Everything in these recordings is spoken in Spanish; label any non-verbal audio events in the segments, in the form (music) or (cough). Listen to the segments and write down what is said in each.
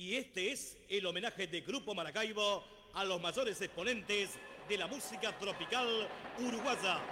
Y este es el homenaje de Grupo Maracaibo a los mayores exponentes de la música tropical uruguaya.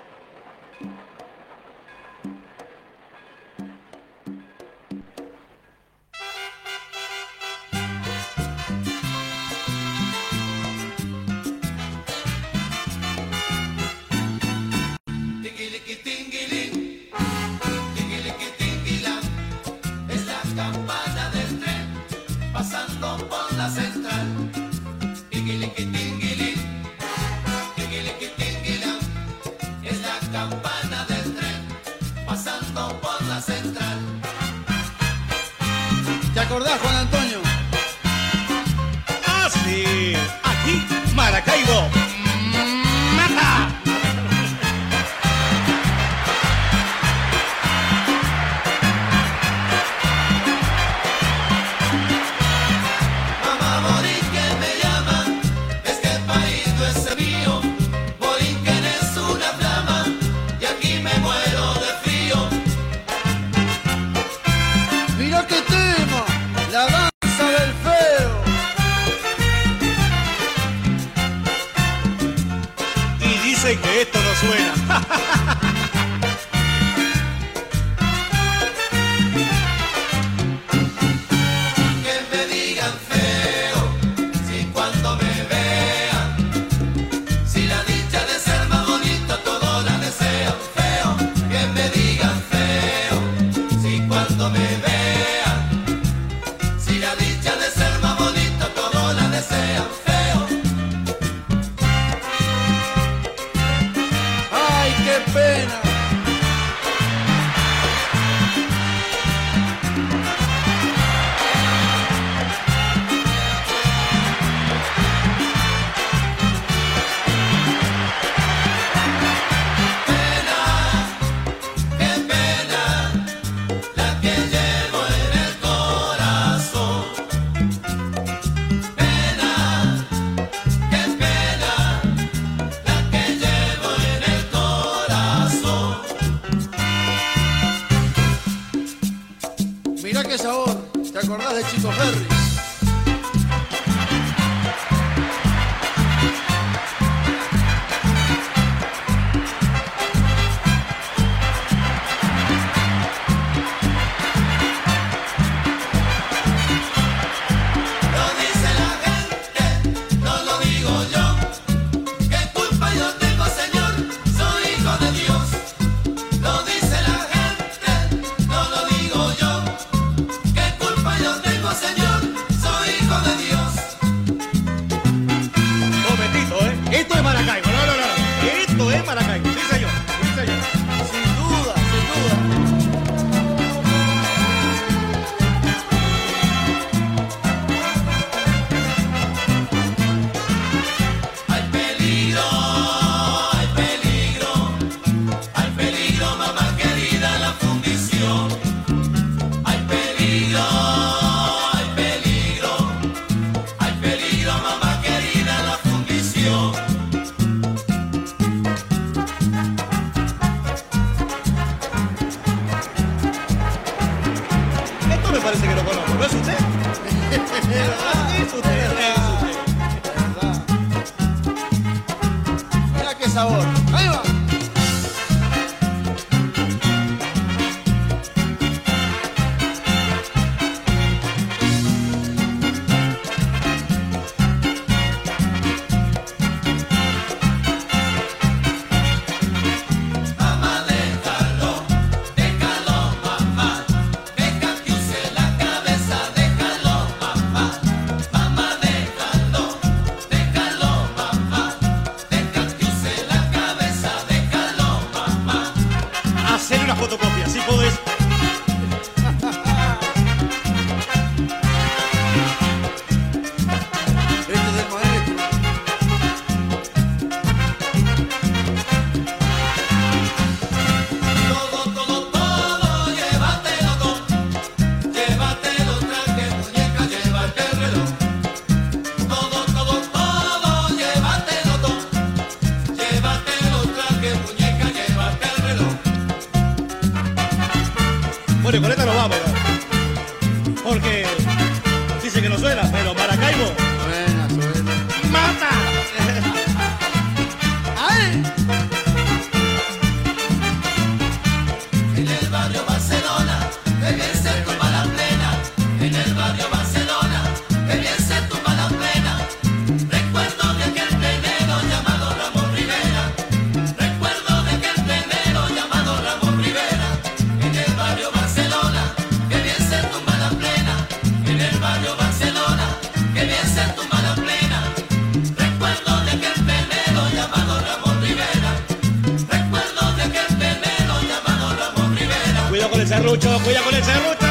Serrucho, cuidado con el serrucho.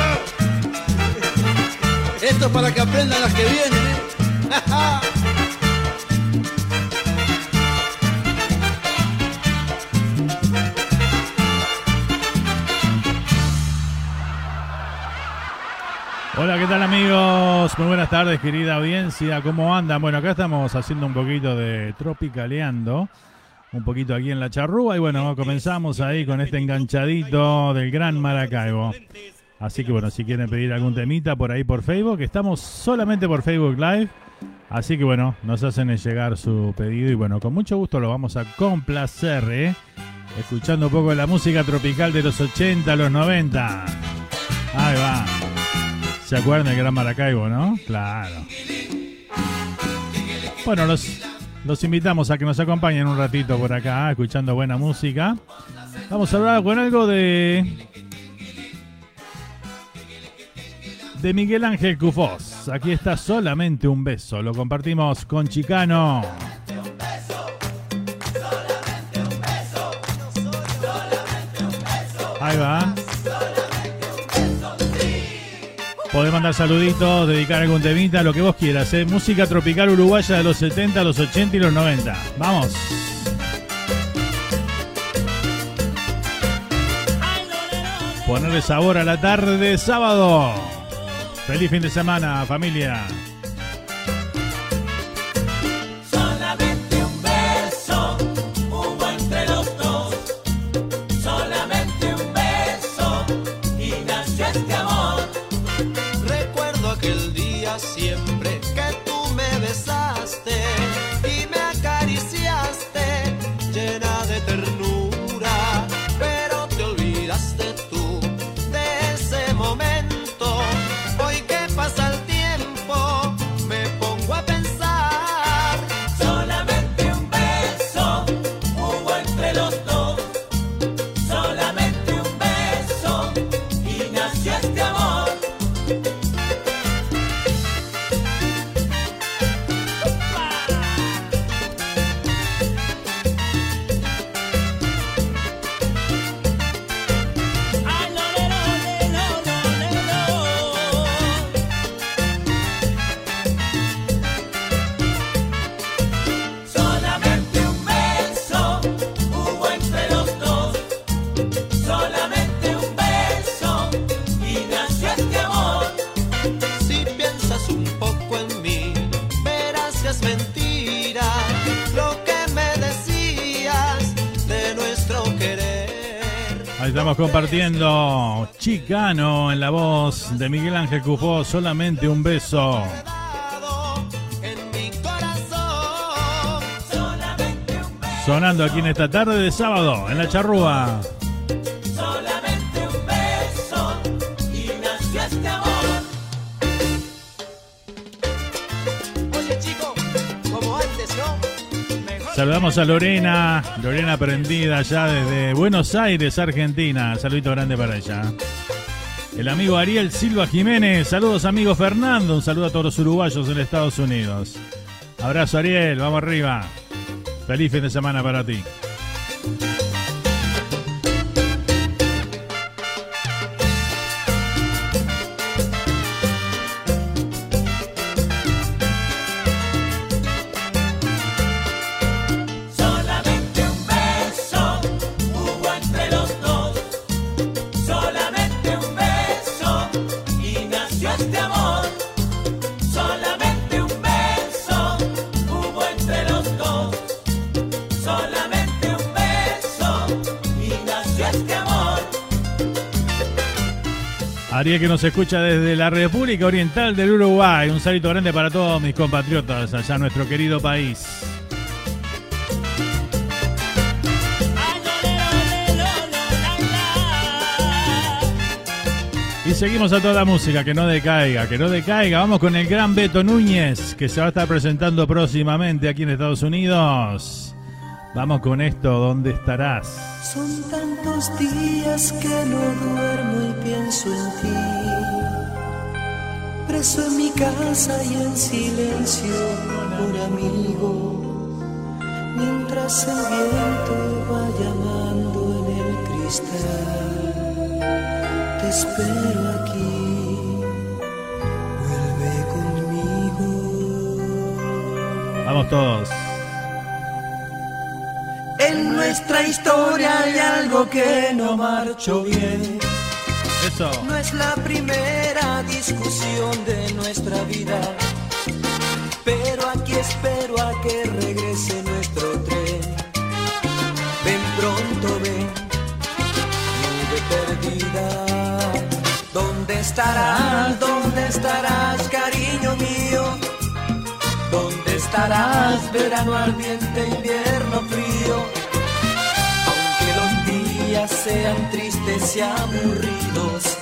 Esto es para que aprendan las que vienen, ¿qué tal amigos? Muy buenas tardes, querida audiencia. ¿Cómo andan? Bueno, acá estamos haciendo un poquito de tropicaleando, un poquito aquí en la charrúa y bueno, comenzamos ahí con este enganchadito del Gran Maracaibo. Así que bueno, si quieren pedir algún temita por ahí por Facebook, estamos solamente por Facebook Live. Así que bueno, nos hacen llegar su pedido y bueno, con mucho gusto lo vamos a complacer, ¿eh? Escuchando un poco de la música tropical de los 80, los 90. Ahí va. ¿Se acuerdan del Gran Maracaibo, no? Claro. Bueno, los, los invitamos a que nos acompañen un ratito por acá, escuchando buena música. Vamos a hablar con algo de. De Miguel Ángel Cufós. Aquí está solamente un beso. Lo compartimos con Chicano. Ahí va. Podés mandar saluditos, dedicar algún temita, lo que vos quieras. ¿eh? Música tropical uruguaya de los 70, los 80 y los 90. Vamos. Ponerle sabor a la tarde de sábado. Feliz fin de semana, familia. Compartiendo Chicano en la voz de Miguel Ángel Cufó. Solamente un beso. Sonando aquí en esta tarde de sábado en la charrúa. Saludamos a Lorena, Lorena prendida ya desde Buenos Aires, Argentina. Saludito grande para ella. El amigo Ariel Silva Jiménez, saludos amigo Fernando, un saludo a todos los uruguayos en Estados Unidos. Abrazo Ariel, vamos arriba. Feliz fin de semana para ti. Ariel que nos escucha desde la República Oriental del Uruguay. Un saludo grande para todos mis compatriotas allá en nuestro querido país. Y seguimos a toda la música, que no decaiga, que no decaiga. Vamos con el gran Beto Núñez, que se va a estar presentando próximamente aquí en Estados Unidos. Vamos con esto, ¿dónde estarás? Son tantos días que no duermo y pienso en ti. Preso en mi casa y en silencio, un amigo. Mientras el viento va llamando en el cristal, te espero aquí. Vuelve conmigo. Vamos todos. En nuestra historia hay algo que no marchó bien. Eso. No es la primera discusión de nuestra vida, pero aquí espero a que regrese nuestro tren. Ven pronto, ven, nube perdida. ¿Dónde estarás? ¿Dónde estarás, cariño mío? ¿Dónde estarás, verano ardiente, invierno frío? Días sean tristes y aburridos,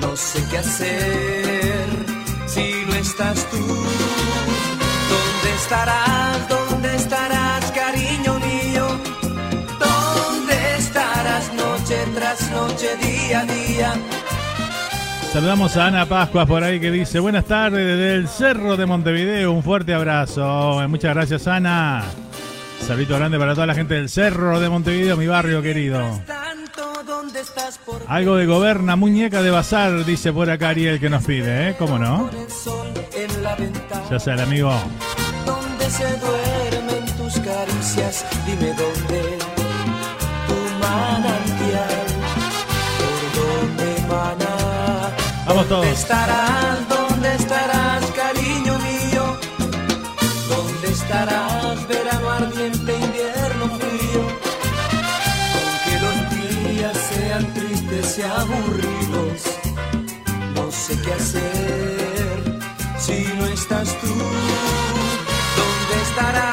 no sé qué hacer si no estás tú. ¿Dónde estarás? ¿Dónde estarás, cariño mío? ¿Dónde estarás noche tras noche, día a día? Saludamos a Ana Pascuas por ahí que dice, buenas tardes desde el Cerro de Montevideo, un fuerte abrazo. Muchas gracias Ana. Saludito grande para toda la gente del Cerro de Montevideo, mi barrio querido. Tanto, ¿dónde estás por Algo de goberna, muñeca de bazar, dice por acá Ariel que nos pide, ¿eh? ¿Cómo no? Ya sea el amigo. donde se duermen tus caricias, dime dónde tu manantial, por dónde mana. Vamos todos. Qué hacer si no estás tú. ¿Dónde estarás?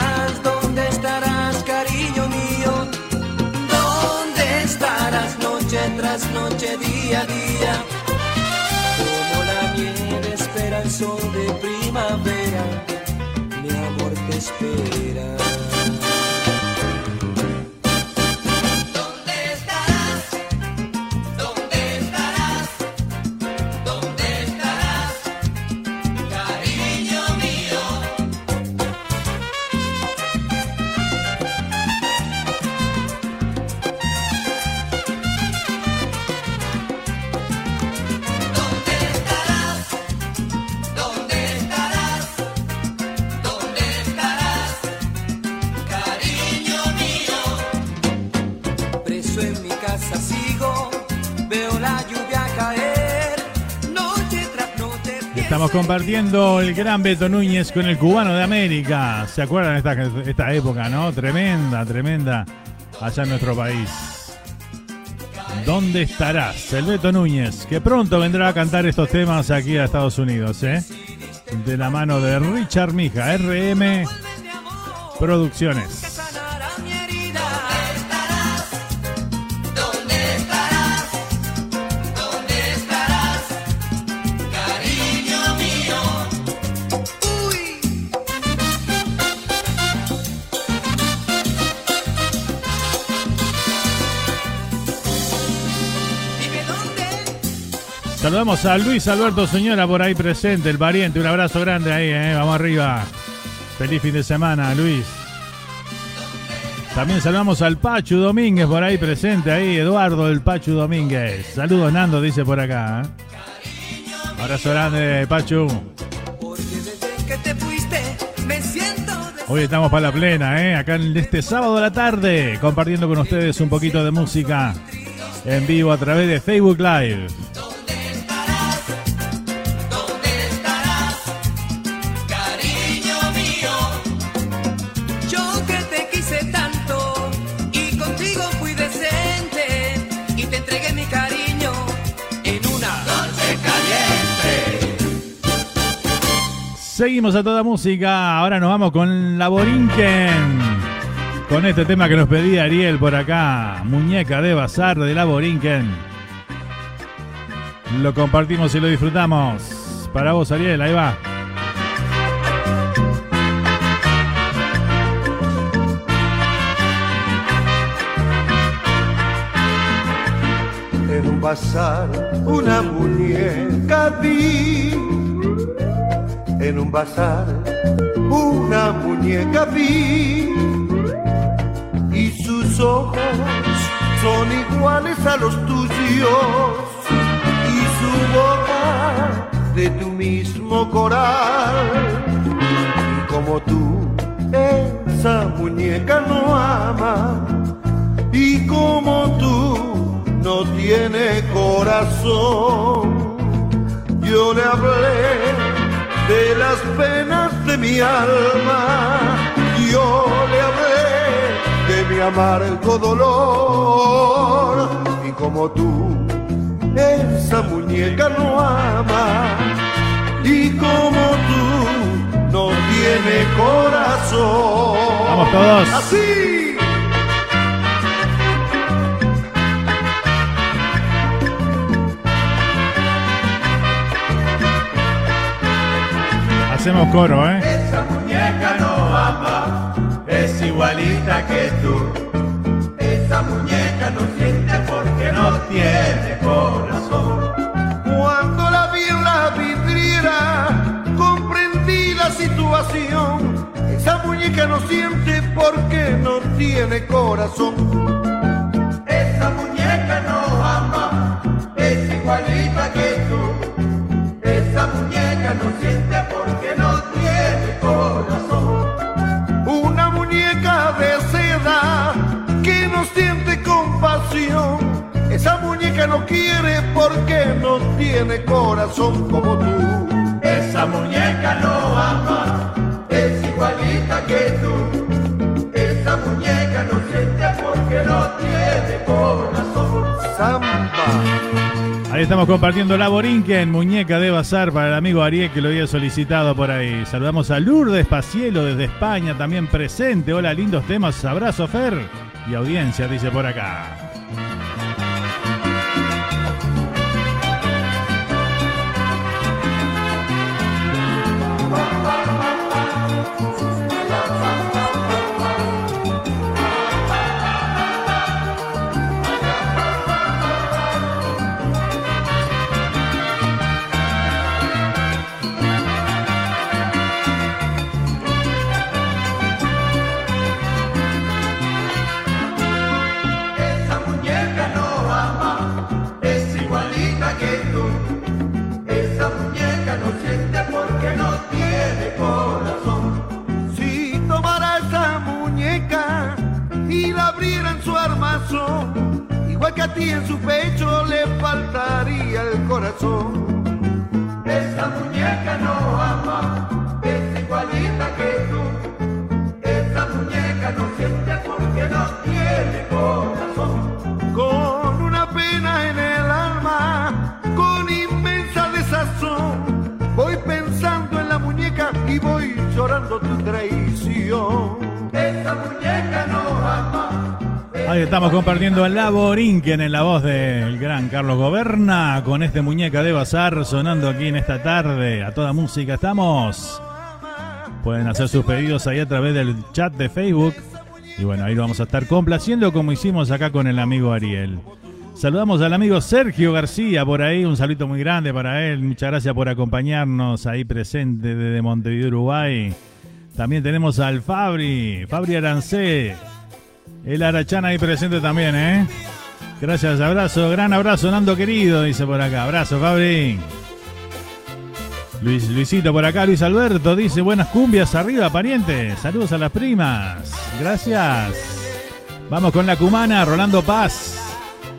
Compartiendo el gran Beto Núñez con el cubano de América. ¿Se acuerdan esta, esta época, no? Tremenda, tremenda. Allá en nuestro país. ¿Dónde estarás? El Beto Núñez, que pronto vendrá a cantar estos temas aquí a Estados Unidos, ¿eh? De la mano de Richard Mija, RM Producciones. Saludamos a Luis Alberto Señora por ahí presente, el pariente. Un abrazo grande ahí, ¿eh? Vamos arriba. Feliz fin de semana, Luis. También saludamos al Pachu Domínguez por ahí presente, ahí, Eduardo del Pachu Domínguez. Saludos, Nando, dice por acá. ¿eh? Abrazo grande, Pachu. Hoy estamos para la plena, ¿eh? Acá en este sábado de la tarde, compartiendo con ustedes un poquito de música en vivo a través de Facebook Live. Seguimos a toda música. Ahora nos vamos con la Borinquen. Con este tema que nos pedía Ariel por acá. Muñeca de Bazar de la Borinquen. Lo compartimos y lo disfrutamos. Para vos, Ariel, ahí va. En un bazar una muñeca vi. En un bazar una muñeca vi. Y sus ojos son iguales a los tuyos. Y su boca de tu mismo coral. Y como tú, esa muñeca no ama. Y como tú, no tiene corazón. Yo le hablé de las penas de mi alma, yo le hablé de mi amargo dolor. Y como tú, esa muñeca no ama, y como tú, no tiene corazón. Vamos todos. Así. Hacemos coro, ¿eh? Esa muñeca no ama, es igualita que tú. Esa muñeca no siente porque no tiene corazón. Cuando la vi en la vidriera, comprendí la situación. Esa muñeca no siente porque no tiene corazón. Quiere porque no tiene corazón como tú. Esa muñeca no ama, es igualita que tú. Esa muñeca no siente porque no tiene corazón. Samba. Ahí estamos compartiendo la Borinquen, muñeca de bazar para el amigo Ariel que lo había solicitado por ahí. Saludamos a Lourdes Pacielo desde España, también presente. Hola, lindos temas. Abrazo, Fer. Y audiencia, dice por acá. Ti en su pecho le faltaría el corazón. Esa muñeca no ama, es igualita que tú. Esa muñeca no siente porque no tiene corazón. Con una pena en el alma, con inmensa desazón, voy pensando en la muñeca y voy llorando tu traición. Esa muñeca no. Ahí estamos compartiendo a la Borinquen en la voz del gran Carlos Goberna con este muñeca de bazar sonando aquí en esta tarde. A toda música estamos. Pueden hacer sus pedidos ahí a través del chat de Facebook. Y bueno, ahí lo vamos a estar complaciendo como hicimos acá con el amigo Ariel. Saludamos al amigo Sergio García por ahí, un saludo muy grande para él. Muchas gracias por acompañarnos ahí presente desde Montevideo, Uruguay. También tenemos al Fabri, Fabri Arancé, el Arachán ahí presente también, ¿eh? Gracias, abrazo, gran abrazo, Nando querido, dice por acá. Abrazo, Fabri. Luis, Luisito por acá, Luis Alberto dice buenas cumbias arriba, pariente. Saludos a las primas. Gracias. Vamos con la cumana, Rolando Paz.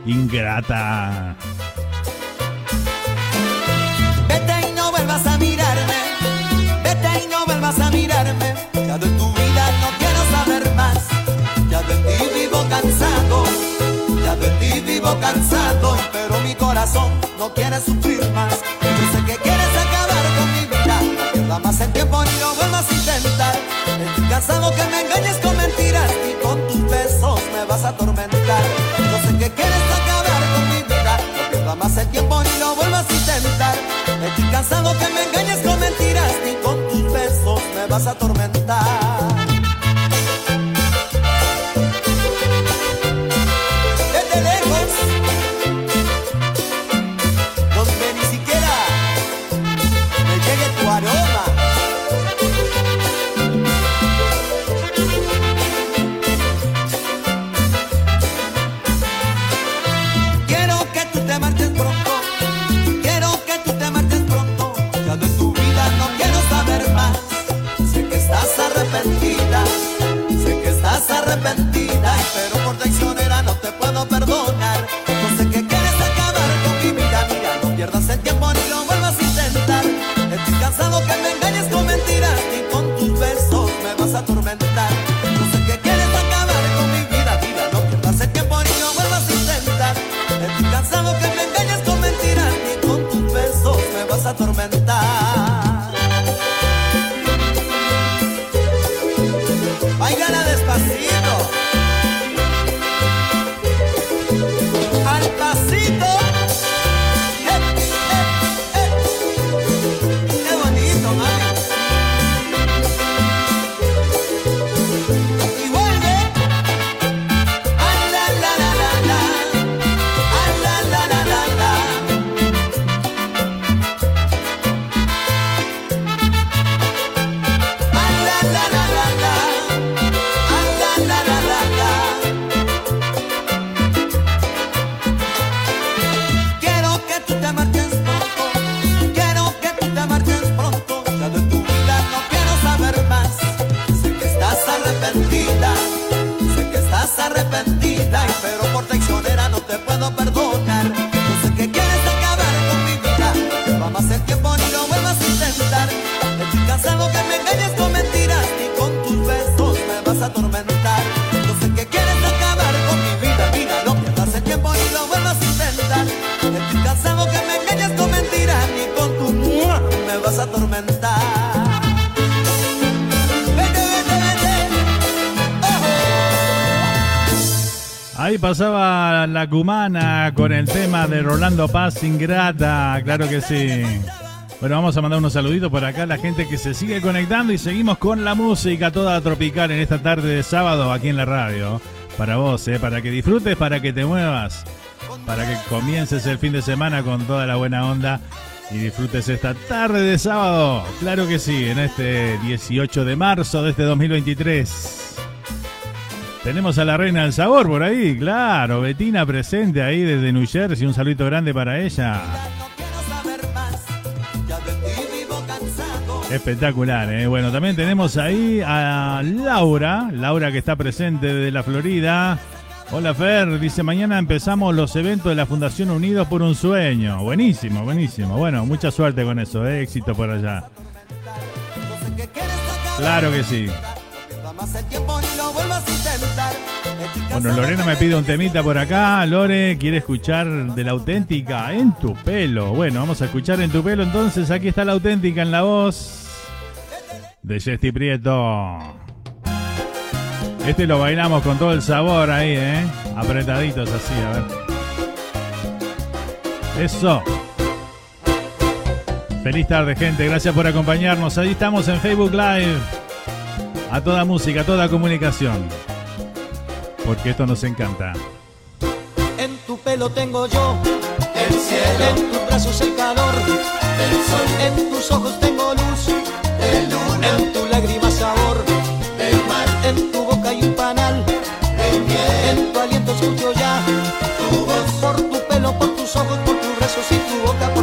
Ingrata. Cansado, ya de ti vivo cansado. Pero mi corazón no quiere sufrir más. Yo sé que quieres acabar con mi vida, no pierda más el tiempo cansado que me engañes con mentiras y con tus besos me vas a atormentar. Yo sé que quieres acabar con mi vida, no pierdas más el tiempo ni lo vuelvas a intentar. Estoy cansado que me engañes con mentiras y con tus besos me vas a atormentar. Pasaba la cumana con el tema de Rolando Paz Ingrata, claro que sí. Bueno, vamos a mandar unos saluditos por acá a la gente que se sigue conectando y seguimos con la música toda tropical en esta tarde de sábado aquí en la radio. Para vos, ¿eh? para que disfrutes, para que te muevas, para que comiences el fin de semana con toda la buena onda y disfrutes esta tarde de sábado. Claro que sí, en este 18 de marzo de este 2023. Tenemos a la reina del sabor por ahí, claro. Betina presente ahí desde New Jersey. Un saludito grande para ella. Espectacular, ¿eh? Bueno, también tenemos ahí a Laura. Laura que está presente desde la Florida. Hola Fer, dice mañana empezamos los eventos de la Fundación Unidos por un Sueño. Buenísimo, buenísimo. Bueno, mucha suerte con eso, ¿eh? éxito por allá. Claro que sí. Bueno, Lorena me pide un temita por acá. Lore quiere escuchar de la auténtica en tu pelo. Bueno, vamos a escuchar en tu pelo entonces. Aquí está la auténtica en la voz de Jesti Prieto. Este lo bailamos con todo el sabor ahí, ¿eh? Apretaditos así, a ver. Eso. Feliz tarde, gente. Gracias por acompañarnos. Ahí estamos en Facebook Live. A toda música, a toda comunicación. Porque esto nos encanta. En tu pelo tengo yo, El cielo, en tus brazos el calor, el sol, en tus ojos tengo luz, el luna, en tu lágrima sabor, el mar, en tu boca hay un panal, el miel, en tu aliento escucho ya, tu voz, por tu pelo, por tus ojos, por tus brazos y tu boca,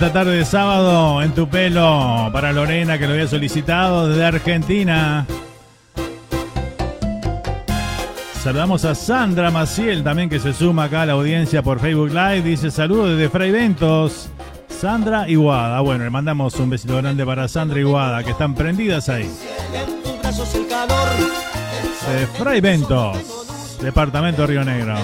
esta tarde de sábado en tu pelo para Lorena que lo había solicitado desde Argentina. Saludamos a Sandra Maciel también que se suma acá a la audiencia por Facebook Live. Dice saludos desde Fray Ventos. Sandra Iguada. Bueno, le mandamos un besito grande para Sandra Iguada que están prendidas ahí. De Fray Ventos, departamento Río Negro.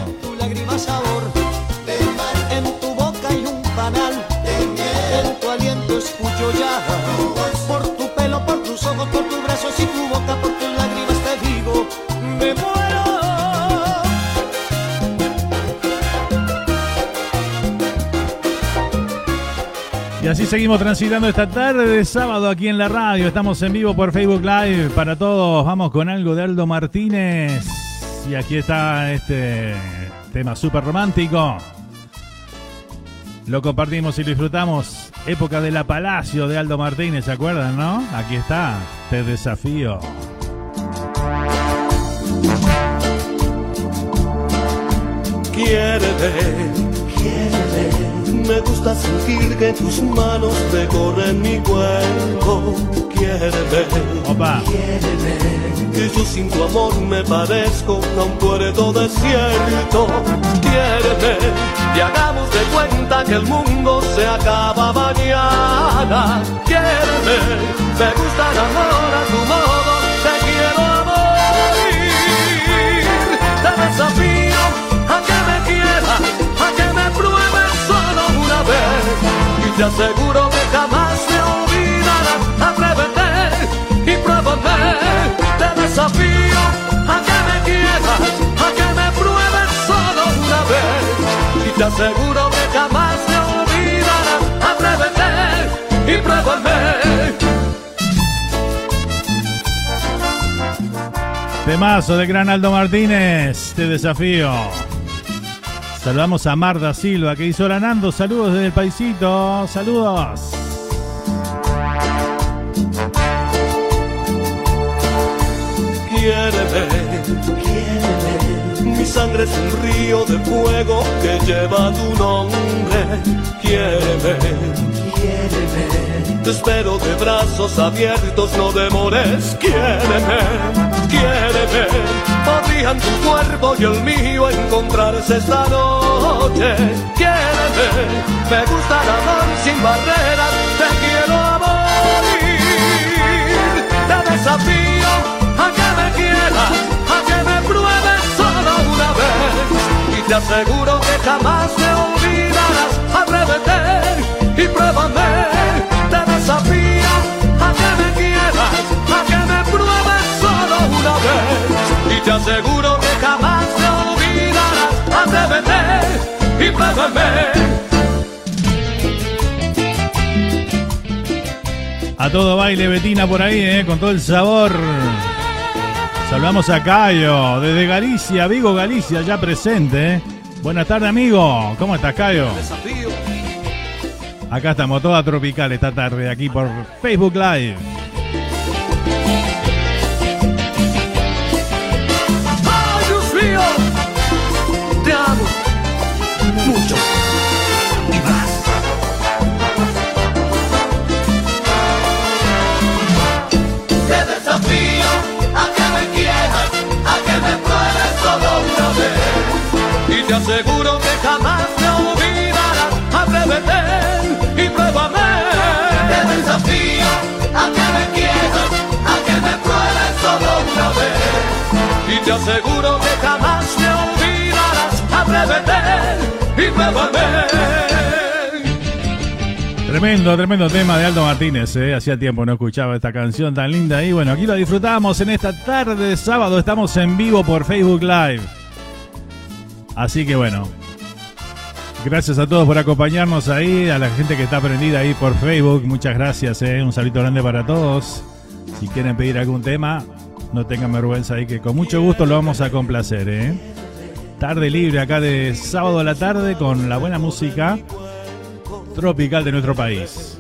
Así seguimos transitando esta tarde de sábado aquí en la radio. Estamos en vivo por Facebook Live para todos. Vamos con algo de Aldo Martínez. Y aquí está este tema súper romántico. Lo compartimos y lo disfrutamos. Época de la Palacio de Aldo Martínez, ¿se acuerdan, no? Aquí está, te desafío. Quiéreme, quiéreme. Me gusta sentir que tus manos recorren mi cuerpo. Quiéreme, Opa, que yo sin tu amor me parezco a un puerto desierto. Quiéreme, y hagamos de cuenta que el mundo se acaba mañana. Quiéreme, me gusta el amor a tu modo, te quiero a morir. Te desafío te aseguro que jamás me olvidarás. Atrévete y pruébame. Te desafío a que me quieras, a que me pruebes solo una vez. Y te aseguro que jamás me olvidarás. Atrévete y pruébame. temazo de Gran Aldo Martínez, te desafío. Saludamos a Marta Silva que hizo la Nando. Saludos desde el paisito. Saludos. Quiéreme. Mi sangre es un río de fuego que lleva tu nombre. Quiéreme, quiéreme. Te espero de brazos abiertos, no demores. Quiéreme, quiéreme. Tu cuerpo y el mío encontrarse esta noche. Quiéreme, me gusta amor sin barreras. Te quiero a. Te desafío a que me quieras, a que me pruebes solo una vez. Y te aseguro que jamás me olvidarás. Atrévete y pruébame. Te desafío a que me quieras, a que me pruebes solo una vez. Te aseguro que jamás me olvidarás. Atrévete y pruébame. A todo baile Betina por ahí, eh, con todo el sabor. Saludamos a Cayo, desde Galicia, Vigo, Galicia, ya presente. eh. Buenas tardes, amigo. ¿Cómo estás, Cayo? Desafío. Acá estamos, toda tropical esta tarde, aquí por Facebook Live. Te aseguro que jamás me olvidarás. Atrévete y pruébame. Te desafío a que me quieras, a que me pruebes solo una vez. Y te aseguro que jamás me olvidarás. Atrévete y pruébame. Tremendo, tremendo tema de Aldo Martínez, ¿eh? hacía tiempo no escuchaba esta canción tan linda y bueno, aquí la disfrutamos en esta tarde de sábado, estamos en vivo por Facebook Live. Así que bueno, gracias a todos por acompañarnos ahí, a la gente que está prendida ahí por Facebook, muchas gracias, ¿eh? un saludo grande para todos. Si quieren pedir algún tema, no tengan vergüenza ahí que con mucho gusto lo vamos a complacer. ¿eh? Tarde libre acá de sábado a la tarde con la buena música tropical de nuestro país.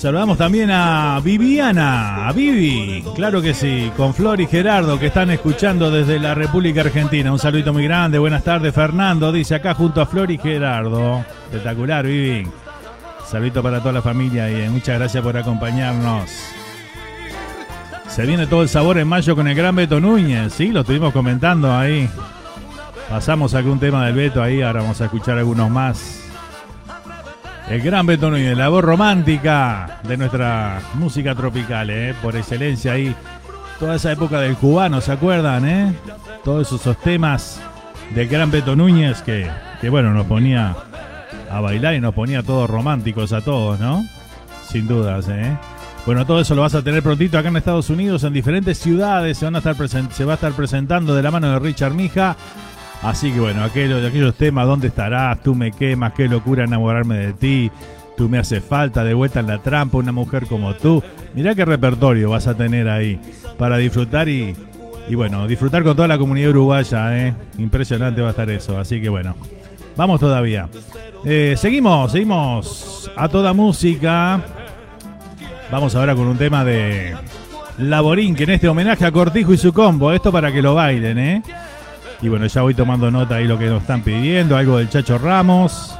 Saludamos también a Viviana, a Vivi, claro que sí, con Flor y Gerardo que están escuchando desde la República Argentina. Un saludito muy grande, buenas tardes Fernando, dice acá junto a Flor y Gerardo. Espectacular, Vivi. Saludito para toda la familia y eh, muchas gracias por acompañarnos. Se viene todo el sabor en mayo con el gran Beto Núñez, sí, lo estuvimos comentando ahí. Pasamos un tema del Beto ahí, ahora vamos a escuchar algunos más. El gran Beto Núñez, la voz romántica de nuestra música tropical, ¿eh? por excelencia ahí. Toda esa época del cubano, ¿se acuerdan? Eh? Todos esos temas del gran Beto Núñez que, que, bueno, nos ponía a bailar y nos ponía todos románticos a todos, ¿no? Sin dudas, ¿eh? Bueno, todo eso lo vas a tener prontito acá en Estados Unidos, en diferentes ciudades. Se, van a estar se va a estar presentando de la mano de Richard Mija. Así que bueno, aquellos, aquellos temas, ¿dónde estarás? Tú me quemas, qué locura enamorarme de ti. Tú me hace falta, de vuelta en la trampa, una mujer como tú. Mirá qué repertorio vas a tener ahí para disfrutar y, y bueno, disfrutar con toda la comunidad uruguaya, ¿eh? Impresionante va a estar eso. Así que bueno, vamos todavía. Eh, seguimos, seguimos a toda música. Vamos ahora con un tema de Laborín, que en este homenaje a Cortijo y su combo. Esto para que lo bailen, ¿eh? Y bueno, ya voy tomando nota ahí lo que nos están pidiendo, algo del Chacho Ramos.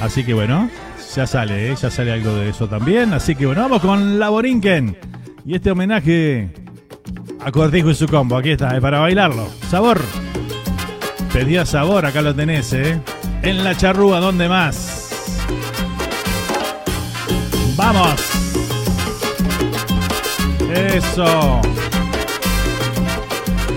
Así que bueno, ya sale, ¿eh? ya sale algo de eso también. Así que bueno, vamos con La Borinquen. Y este homenaje a Cortijo y su combo. Aquí está, ¿eh? para bailarlo. Sabor. Pedía sabor, acá lo tenés, ¿eh? En la charrúa, ¿dónde más? ¡Vamos! Eso.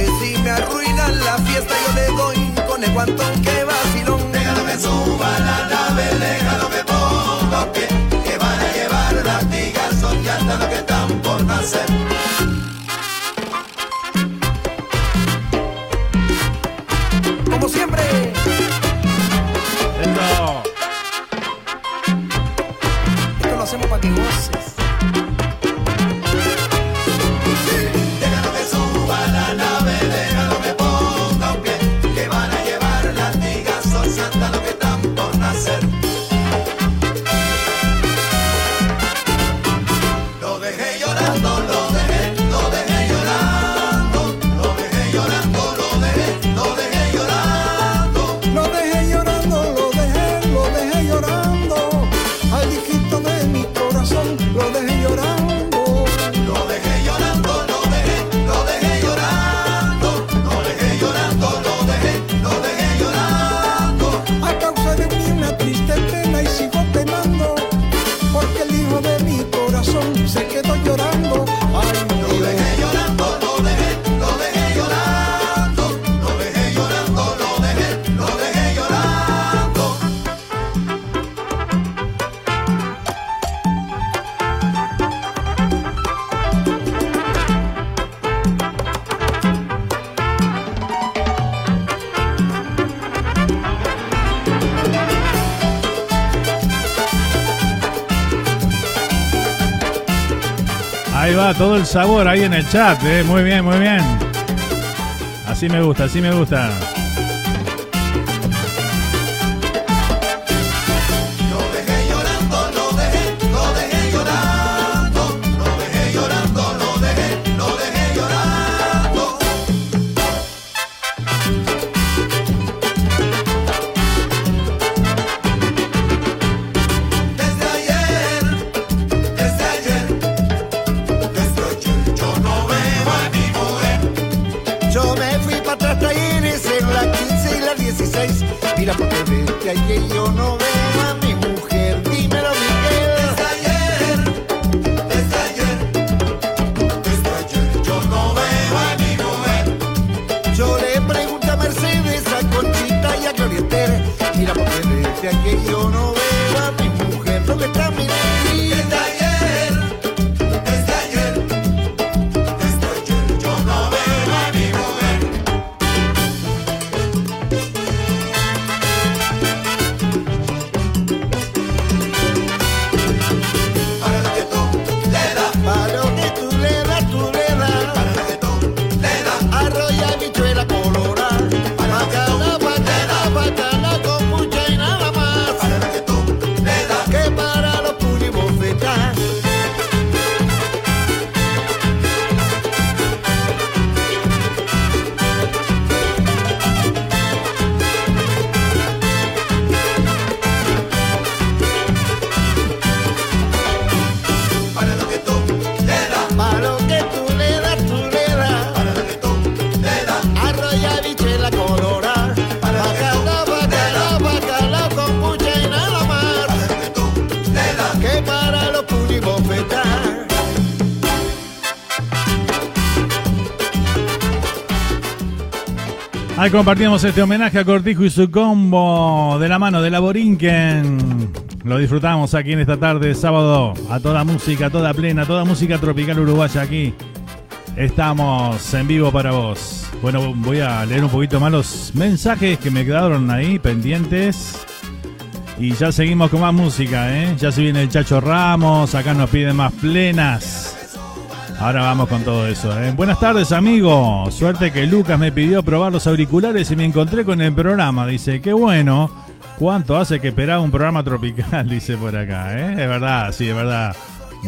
que si me arruinan la fiesta yo le doy con el guantón que vacilón. Déjalo que suba la nave, déjalo que ponga pie, que van a llevar latigazos y hasta lo que están por nacer. Sabor ahí en el chat, eh. Muy bien, muy bien. Así me gusta, así me gusta. Compartimos este homenaje a Cortijo y su combo de la mano de la Borinquen. Lo disfrutamos aquí en esta tarde, sábado, a toda música, toda plena, toda música tropical uruguaya aquí. Estamos en vivo para vos. Bueno, voy a leer un poquito más los mensajes que me quedaron ahí pendientes. Y ya seguimos con más música, ¿eh? Ya se viene el Chacho Ramos, acá nos piden más plenas. Ahora vamos con todo eso. ¿eh? Buenas tardes, amigo. Suerte que Lucas me pidió probar los auriculares y me encontré con el programa. Dice, qué bueno. ¿Cuánto hace que esperaba un programa tropical? (laughs) Dice por acá. ¿eh? Es verdad, sí, es verdad.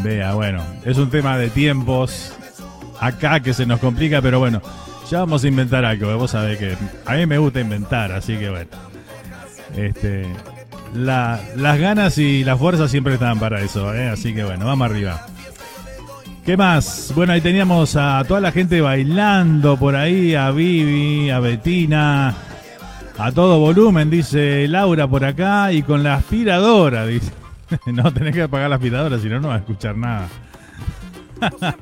Vea, bueno, es un tema de tiempos acá que se nos complica, pero bueno, ya vamos a inventar algo. Vos sabés que a mí me gusta inventar, así que bueno. Este, la- las ganas y la fuerza siempre están para eso, ¿eh? así que bueno, vamos arriba. ¿Qué más? Bueno, ahí teníamos a toda la gente bailando por ahí, a Vivi, a Betina, a todo volumen, dice Laura por acá, y con la aspiradora, dice. (laughs) No, tenés que apagar la aspiradora, si no, no vas a escuchar nada. (laughs)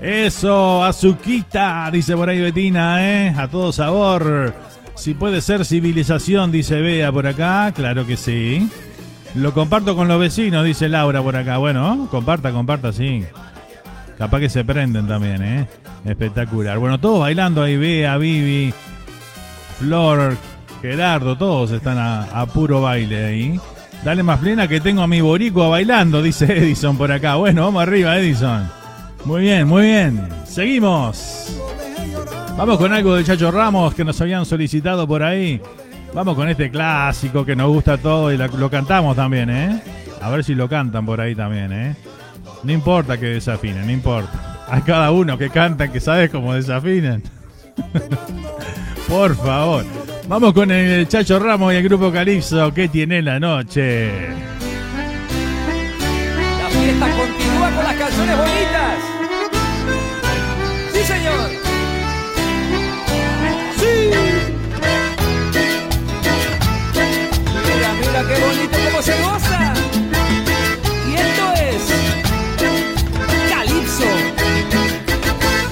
Eso, azuquita, dice por ahí Betina, ¿eh? A todo sabor. Si puede ser civilización, dice Bea por acá, claro que sí. Lo comparto con los vecinos, dice Laura por acá. Bueno, comparta, comparta, sí. Capaz que se prenden también, ¿eh? Espectacular. Bueno, todos bailando ahí, Bea, Vivi, Flor, Gerardo, todos están a, puro baile ahí. Dale más plena que tengo a mi boricua bailando, dice (laughs) Edison por acá. Bueno, vamos arriba, Edison. Muy bien, muy bien. Seguimos. Vamos con algo de Chacho Ramos que nos habían solicitado por ahí. Vamos con este clásico que nos gusta todo y lo cantamos también, ¿eh? A ver si lo cantan por ahí también, ¿eh? No importa que desafinen, no importa. Hay cada uno que canta que sabe cómo desafinen. (laughs) por favor. Vamos con el Chacho Ramos y el grupo Calipso. ¿Qué tiene la noche? La fiesta continúa con las canciones bonitas. Se goza. Y esto es Calipso.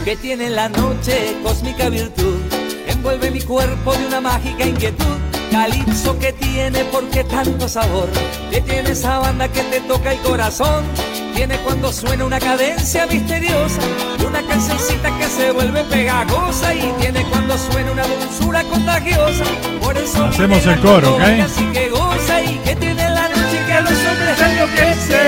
Que tiene en la noche cósmica virtud. Envuelve mi cuerpo de una mágica inquietud. Calipso que tiene porque tanto sabor. Que tiene esa banda que te toca el corazón. Tiene cuando suena una cadencia misteriosa. Una cancioncita que se vuelve pegajosa. Y tiene cuando suena una dulzura contagiosa. Por eso Hacemos el coro, la ¿ok? Así que goza y que tiene a los hombres enloquece.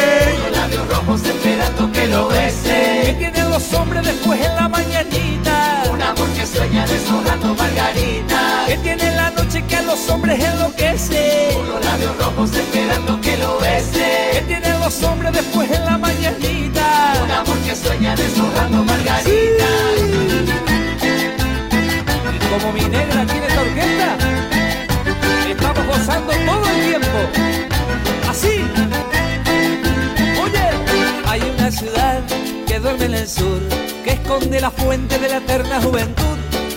Con labios rojos esperando que lo bese. Que tiene los hombres después en la mañanita. Un amor que sueña desahogando margarita. Que tiene la noche que a los hombres enloquece. Con los labios rojos esperando que lo bese. Que tiene los hombres después en la mañanita. Un amor que sueña desahogando margarita. Y como mi negra tiene esta orquesta, estamos gozando todo el tiempo. Así. Oye, hay una ciudad que duerme en el sur, que esconde la fuente de la eterna juventud.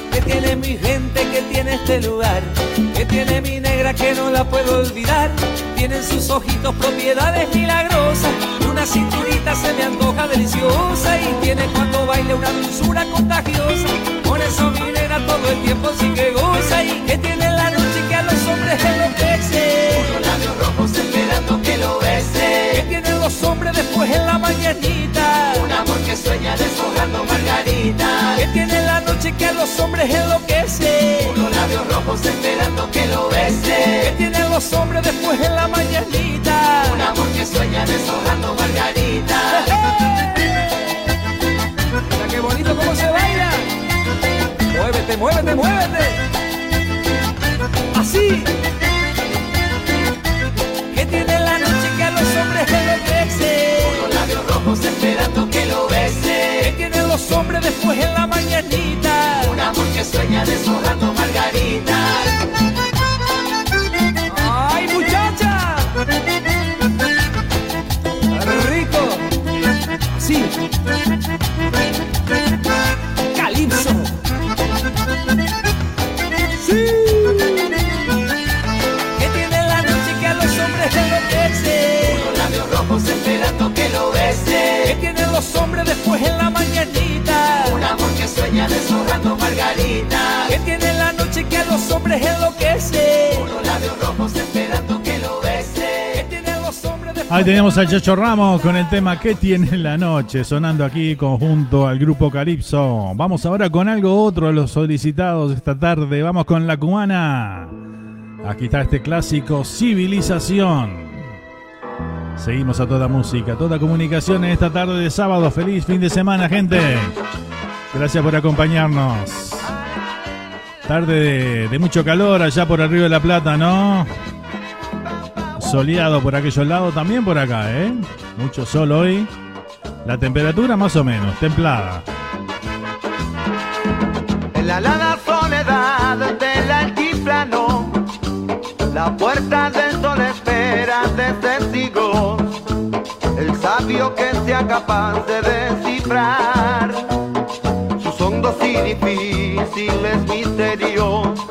Que tiene mi gente, que tiene este lugar, que tiene mi negra que no la puedo olvidar. Tienen sus ojitos propiedades milagrosas, una cinturita se me antoja deliciosa y tiene cuando baile una dulzura contagiosa. Por eso mi nena todo el tiempo sí que goza y que tiene en la noche que a los hombres enloquece. Que lo Que tienen los hombres después en la mañanita. Un amor que sueña deshojando margarita. Que tiene en la noche que a los hombres enloquece. Unos labios rojos esperando que lo Que bese. tienen los hombres después en la mañanita. Un amor que sueña deshojando margarita. Mira qué bonito cómo se baila. Muévete, muévete, muévete. Así. Los después en la mañanita. Un amor que sueña deshojando margarita. Ahí tenemos a Chacho Ramos con el tema ¿Qué tiene la noche? Sonando aquí conjunto al grupo Calipso. Vamos ahora con algo otro de los solicitados esta tarde. Vamos con la cubana. Aquí está este clásico Civilización. Seguimos a toda música, toda comunicación en esta tarde de sábado. Feliz fin de semana, gente. Gracias por acompañarnos. Tarde de, de mucho calor allá por Río de la Plata, ¿no? Soleado por aquellos lados, también por acá, ¿eh? Mucho sol hoy. La temperatura más o menos, templada. En la helada soledad del altiplano, la puerta del sol espera de testigos. El sabio que sea capaz de descifrar sus hondos y difíciles misterios.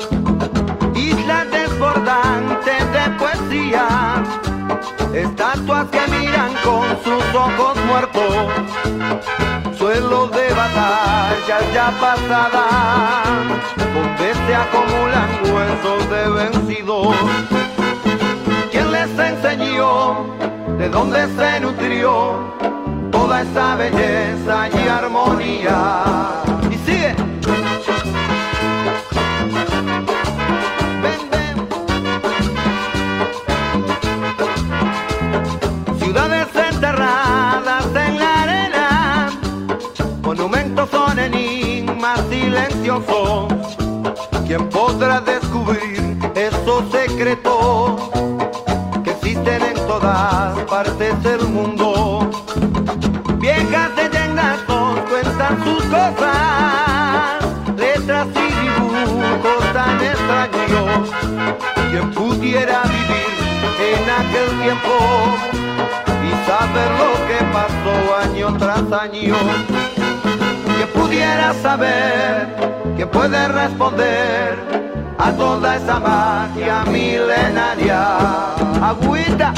Estatuas que miran con sus ojos muertos suelos de batallas ya pasadas, donde se acumulan huesos de vencidos. ¿Quién les enseñó? ¿De dónde se nutrió toda esa belleza y armonía? Y sigue. ¿Quién podrá descubrir esos secretos que existen en todas partes del mundo? Viejas leyendas nos cuentan sus cosas, letras y dibujos tan extraños. Quien pudiera vivir en aquel tiempo y saber lo que pasó año tras año. Pudiera saber, que puede responder a toda esa magia milenaria. Agüita.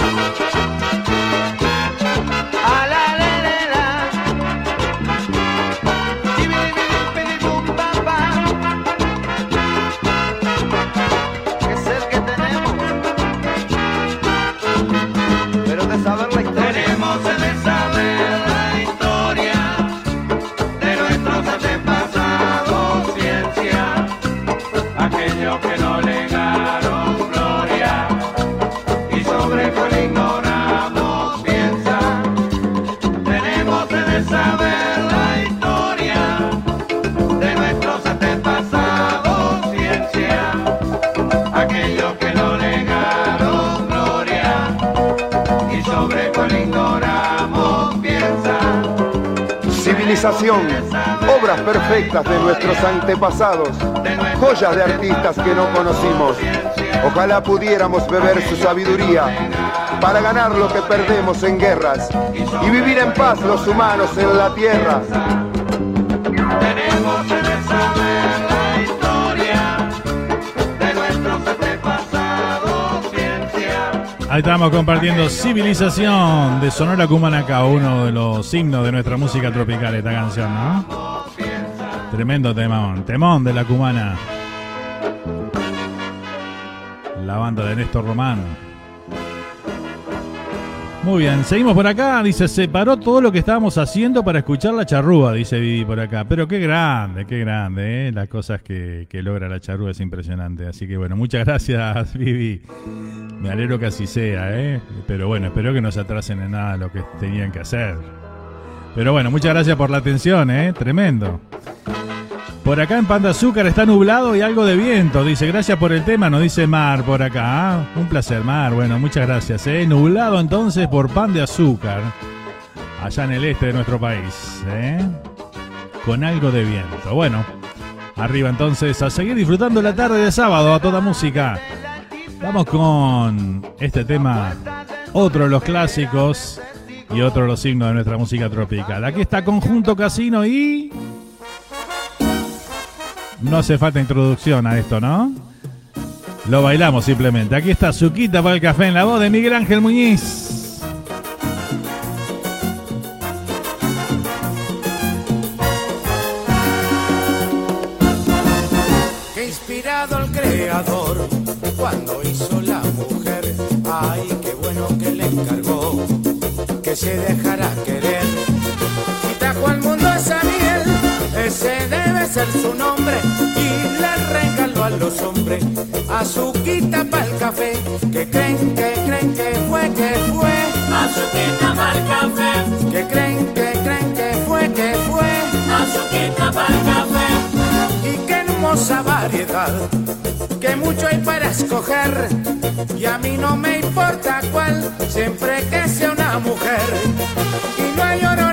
Nuestros antepasados, joyas de artistas que no conocimos. Ojalá pudiéramos beber su sabiduría para ganar lo que perdemos en guerras y vivir en paz los humanos en la tierra. Tenemos que saber la historia de nuestros antepasados, ciencia. Ahí estamos compartiendo Civilización de Sonora Cumanaca, uno de los signos de nuestra música tropical, esta canción, ¿no? Tremendo temón, temón de la cumana. La banda de Néstor Román. Muy bien, seguimos por acá. Dice, se paró todo lo que estábamos haciendo para escuchar la charrúa, dice Vivi por acá. Pero qué grande, qué grande, ¿eh? Las cosas que, que logra la charrúa es impresionante. Así que bueno, muchas gracias, (laughs) Vivi. Me alegro que así sea, ¿eh? Pero bueno, espero que no se atrasen en nada lo que tenían que hacer. Pero bueno, muchas gracias por la atención, ¿eh? Tremendo. Por acá en Pan de Azúcar está nublado y algo de viento. Dice, gracias por el tema, nos dice Mar por acá. Ah, Un placer, Mar. Bueno, muchas gracias. ¿eh? Nublado entonces por Pan de Azúcar. Allá en el este de nuestro país. ¿eh? Con algo de viento. Bueno, arriba entonces a seguir disfrutando la tarde de sábado a toda música. Vamos con este tema, otro de los clásicos y otro de los signos de nuestra música tropical. Aquí está Conjunto Casino y... No hace falta introducción a esto, ¿no? Lo bailamos simplemente. Aquí está Suquita para el café en la voz de Miguel Ángel Muñiz. que inspirado al creador cuando hizo la mujer. Ay, qué bueno que le encargó que se dejara querer. Y trajo al mundo esa miel, ese debe ser su nombre. Y le regaló a los hombres azuquita para el café. Que creen, que creen que fue, que fue. Azuquita para el café. Que creen, que creen que fue, que fue. Azuquita para el café y qué hermosa variedad, que mucho hay para escoger, y a mí no me importa cuál, siempre que sea una mujer, y no hay oro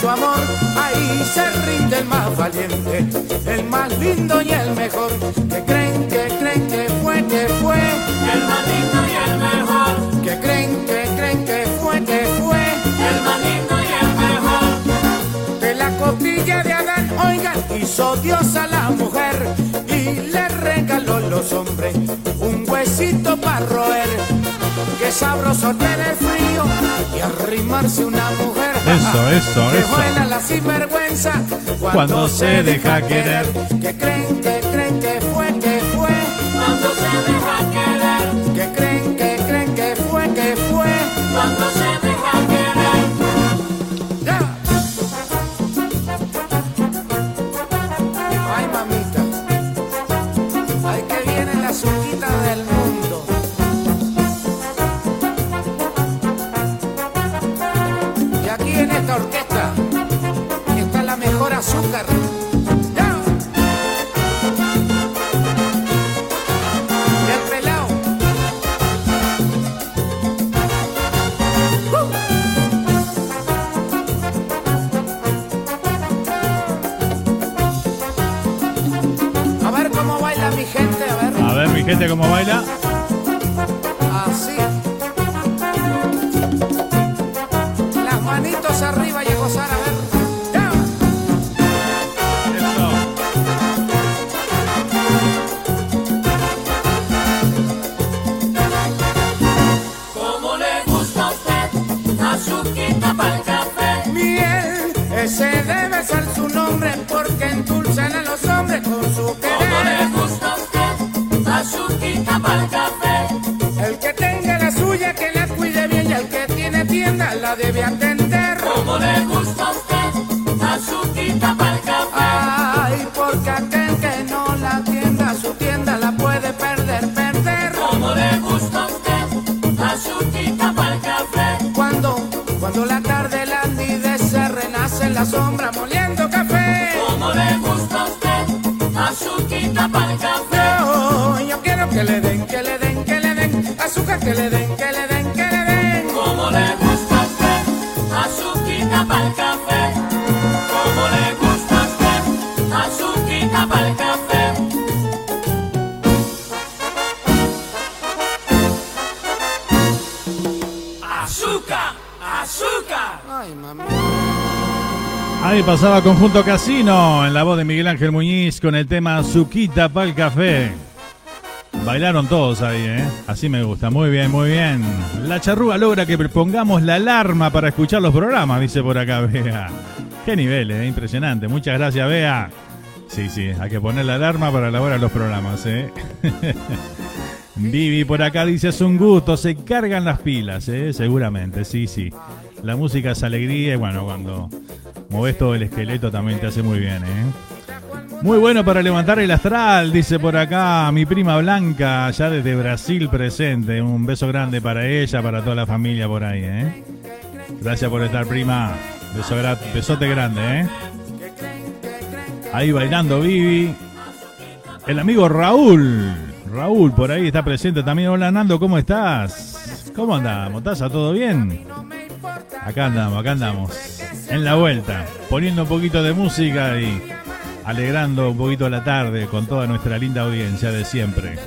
su amor, ahí se rinde el más valiente, el más lindo y el mejor, que creen, que creen que fue, que fue, el más lindo y el mejor, que creen, que creen que fue, que fue, el más lindo y el mejor. De la costilla de Adán, oigan, hizo Dios a la mujer y le regaló los hombres un huesito para roer. Sabroso tener frío y arrimarse una mujer. Eso, eso, Qué eso. la sinvergüenza cuando, Cuando se deja querer. Que que creen que mi gente, cómo Azuquita para el café. Yo, quiero que le den, que le den, que le den azúcar, que le den, Ahí pasaba Conjunto Casino en la voz de Miguel Ángel Muñiz con el tema Azuquita para el café. Bailaron todos ahí, ¿eh? Así me gusta. Muy bien, muy bien. La charrúa logra que pongamos la alarma para escuchar los programas, dice por acá Bea. Qué nivel, ¿eh? Impresionante. Muchas gracias, Bea. Sí, sí, hay que poner la alarma para elaborar los programas, ¿eh? (laughs) Vivi por acá dice, es un gusto, se cargan las pilas, ¿eh? Seguramente, sí, sí. La música es alegría y bueno, cuando moves todo el esqueleto también te hace muy bien, ¿eh? Muy bueno para levantar el astral, dice por acá mi prima Blanca, ya desde Brasil presente. Un beso grande para ella, para toda la familia por ahí, ¿eh? Gracias por estar, prima. Beso besote grande, ¿eh? Ahí bailando Vivi. El amigo Raúl. Raúl, por ahí está presente también. Hola Nando, ¿cómo estás? ¿Cómo andamos? ¿Estás todo bien? Acá andamos, acá andamos. En la vuelta, poniendo un poquito de música y alegrando un poquito la tarde con toda nuestra linda audiencia de siempre.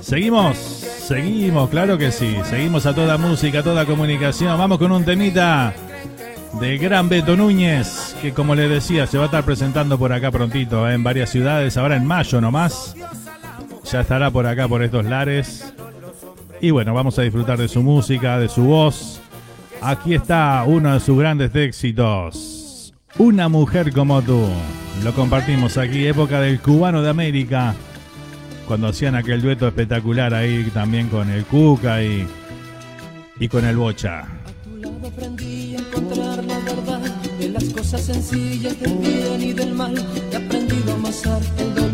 Seguimos, seguimos, claro que sí. Seguimos a toda música, a toda comunicación. Vamos con un temita de Gran Beto Núñez, que como les decía, se va a estar presentando por acá prontito, ¿eh? en varias ciudades, ahora en mayo nomás. Ya estará por acá, por estos lares. Y bueno, vamos a disfrutar de su música, de su voz. Aquí está uno de sus grandes éxitos. Una mujer como tú. Lo compartimos aquí, época del cubano de América. Cuando hacían aquel dueto espectacular ahí también con el Cuca y, y con el Bocha. aprendí a encontrar la verdad de las cosas sencillas del bien y del mal. He aprendido a amasar el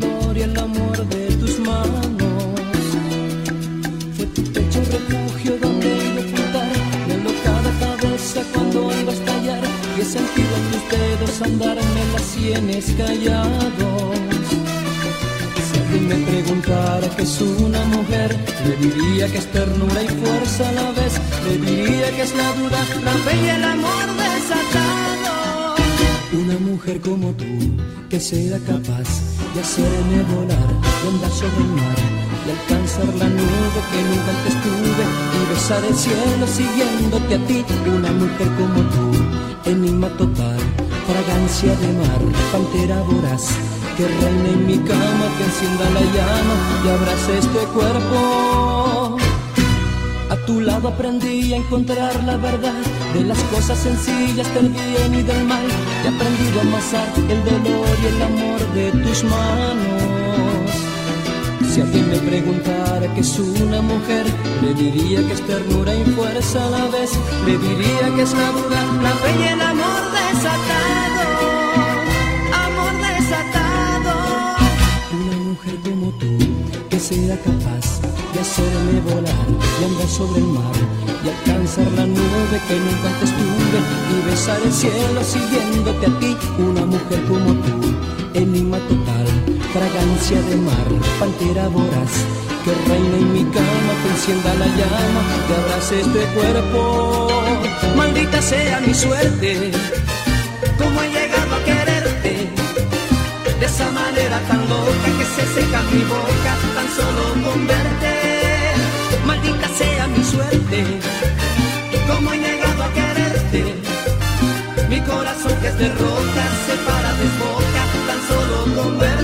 andarme las sienes callados. Si alguien me preguntara que es una mujer, le diría que es ternura y fuerza a la vez. Le diría que es la duda, la fe y el amor desatado. Una mujer como tú, que sea capaz de hacerme volar, de andar sobre el mar, de alcanzar la nube que nunca antes tuve y besar el cielo siguiéndote a ti. Una mujer como tú, enigma total, fragancia de mar, pantera voraz que reine en mi cama, que encienda la llama y abrace este cuerpo. A tu lado aprendí a encontrar la verdad de las cosas sencillas del bien y del mal. He aprendido a amasar el dolor y el amor de tus manos. Si alguien me preguntara que es una mujer, le diría que es ternura y fuerza a la vez. Le diría que es la duda, la fe y el amor desatado. Amor desatado. Una mujer como tú, que sea capaz de hacerme volar y andar sobre el mar y alcanzar la nube que nunca antes tuve y besar el cielo siguiéndote a ti. Una mujer como tú, enigma total, fragancia de mar, pantera voraz. Que reina en mi cama, que encienda la llama, que abrace este cuerpo. Maldita sea mi suerte, como he llegado a quererte de esa manera tan loca que se seca mi boca tan solo con verte. Maldita sea mi suerte, como he llegado a quererte. Mi corazón que es de roca se para desboca tan solo con verte.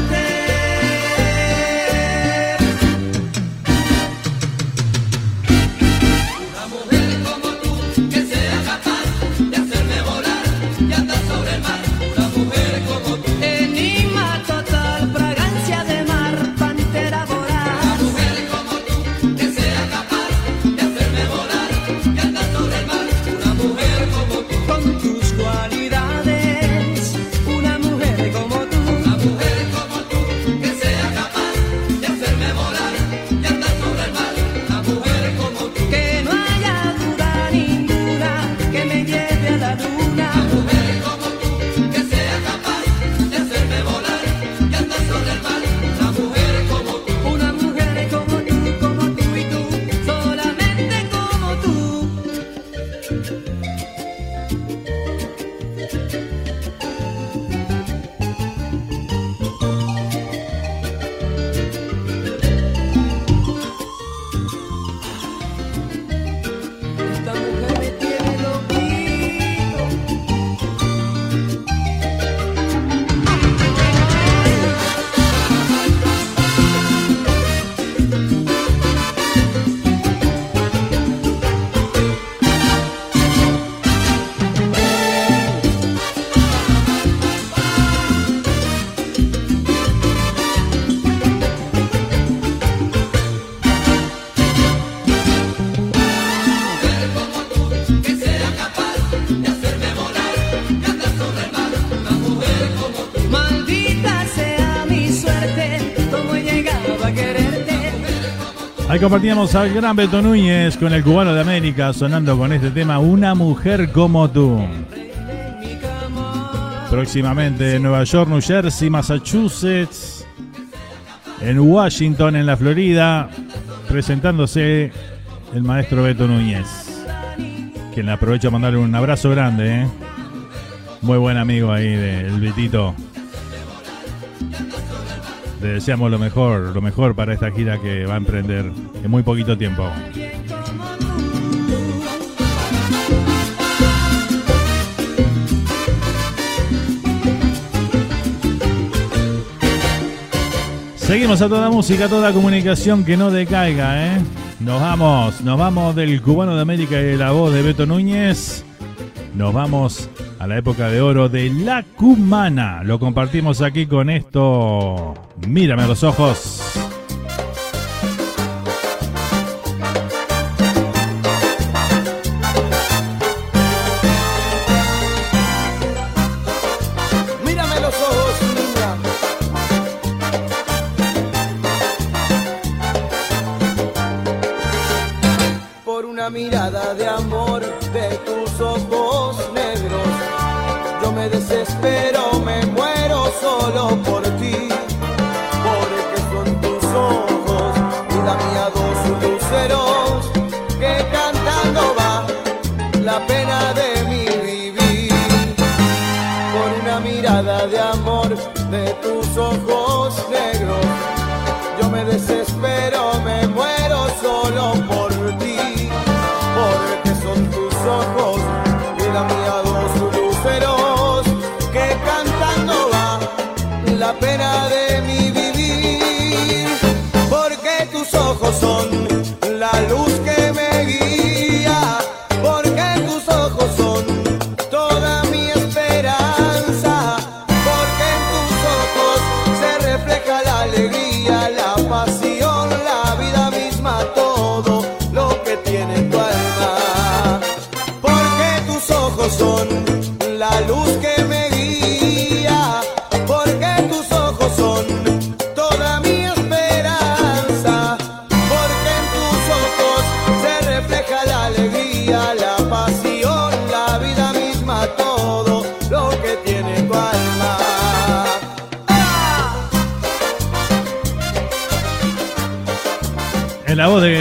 Compartíamos al gran Beto Núñez con el cubano de América sonando con este tema Una mujer como tú. Próximamente en Nueva York, New Jersey, Massachusetts, en Washington, en la Florida, presentándose el maestro Beto Núñez. Quien le aprovecho a mandarle un abrazo grande, ¿eh? Muy buen amigo ahí del Betito. Le deseamos lo mejor, lo mejor para esta gira que va a emprender en muy poquito tiempo. Seguimos a toda música, a toda comunicación que no decaiga, ¿eh? Nos vamos, nos vamos del cubano de América y la voz de Beto Núñez. Nos vamos a la época de oro de la cumana. Lo compartimos aquí con esto. Mírame a los ojos.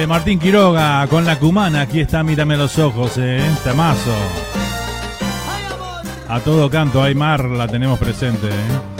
Martín Quiroga con la cumana, aquí está Mírame los ojos, eh, temazo. A todo canto, Aymar la tenemos presente. eh.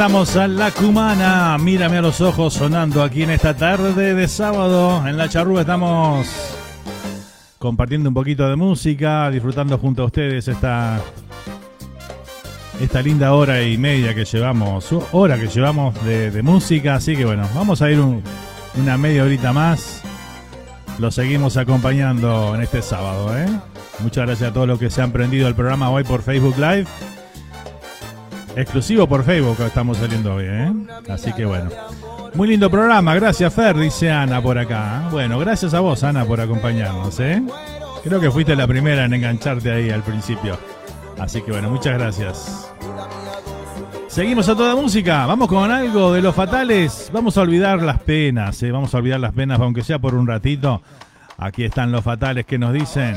Disfrutamos a la cumana. Mírame a los ojos sonando aquí en esta tarde de sábado. En la charrúa estamos compartiendo un poquito de música, disfrutando junto a ustedes esta, esta linda hora y media que llevamos, hora que llevamos de, música. Así que bueno, vamos a ir una media horita más. Lo seguimos acompañando en este sábado. ¿eh? Muchas gracias a todos los que se han prendido el programa hoy por Facebook Live. Exclusivo por Facebook estamos saliendo hoy, ¿eh? Así que bueno. Muy lindo programa, gracias Fer, dice Ana por acá. Bueno, gracias a vos, Ana, por acompañarnos, ¿eh? Creo que fuiste la primera en engancharte ahí al principio. Así que bueno, muchas gracias. Seguimos a toda música, vamos con algo de los fatales. Vamos a olvidar las penas, ¿eh? vamos a olvidar las penas, aunque sea por un ratito. Aquí están los fatales que nos dicen,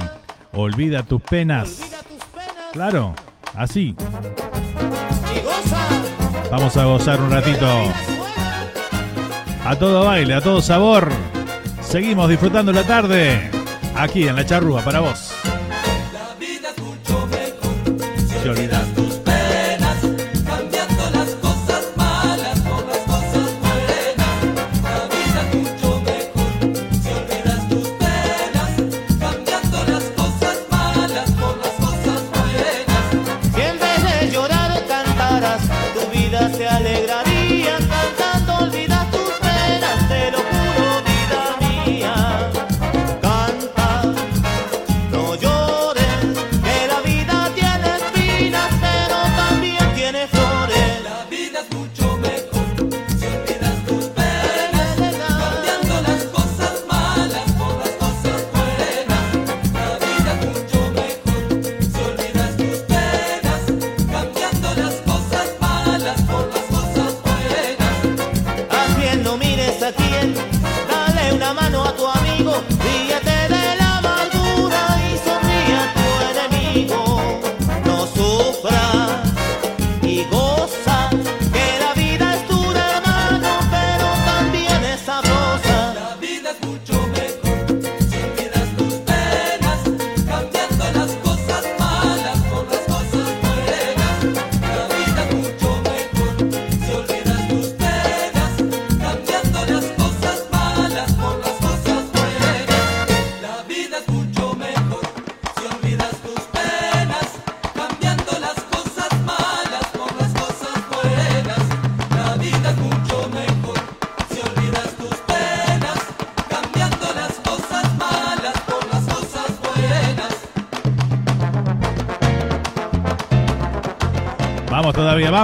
olvida tus penas. Claro, así. Vamos a gozar un ratito. A todo baile, a todo sabor. Seguimos disfrutando la tarde. Aquí en la charrúa para vos. Se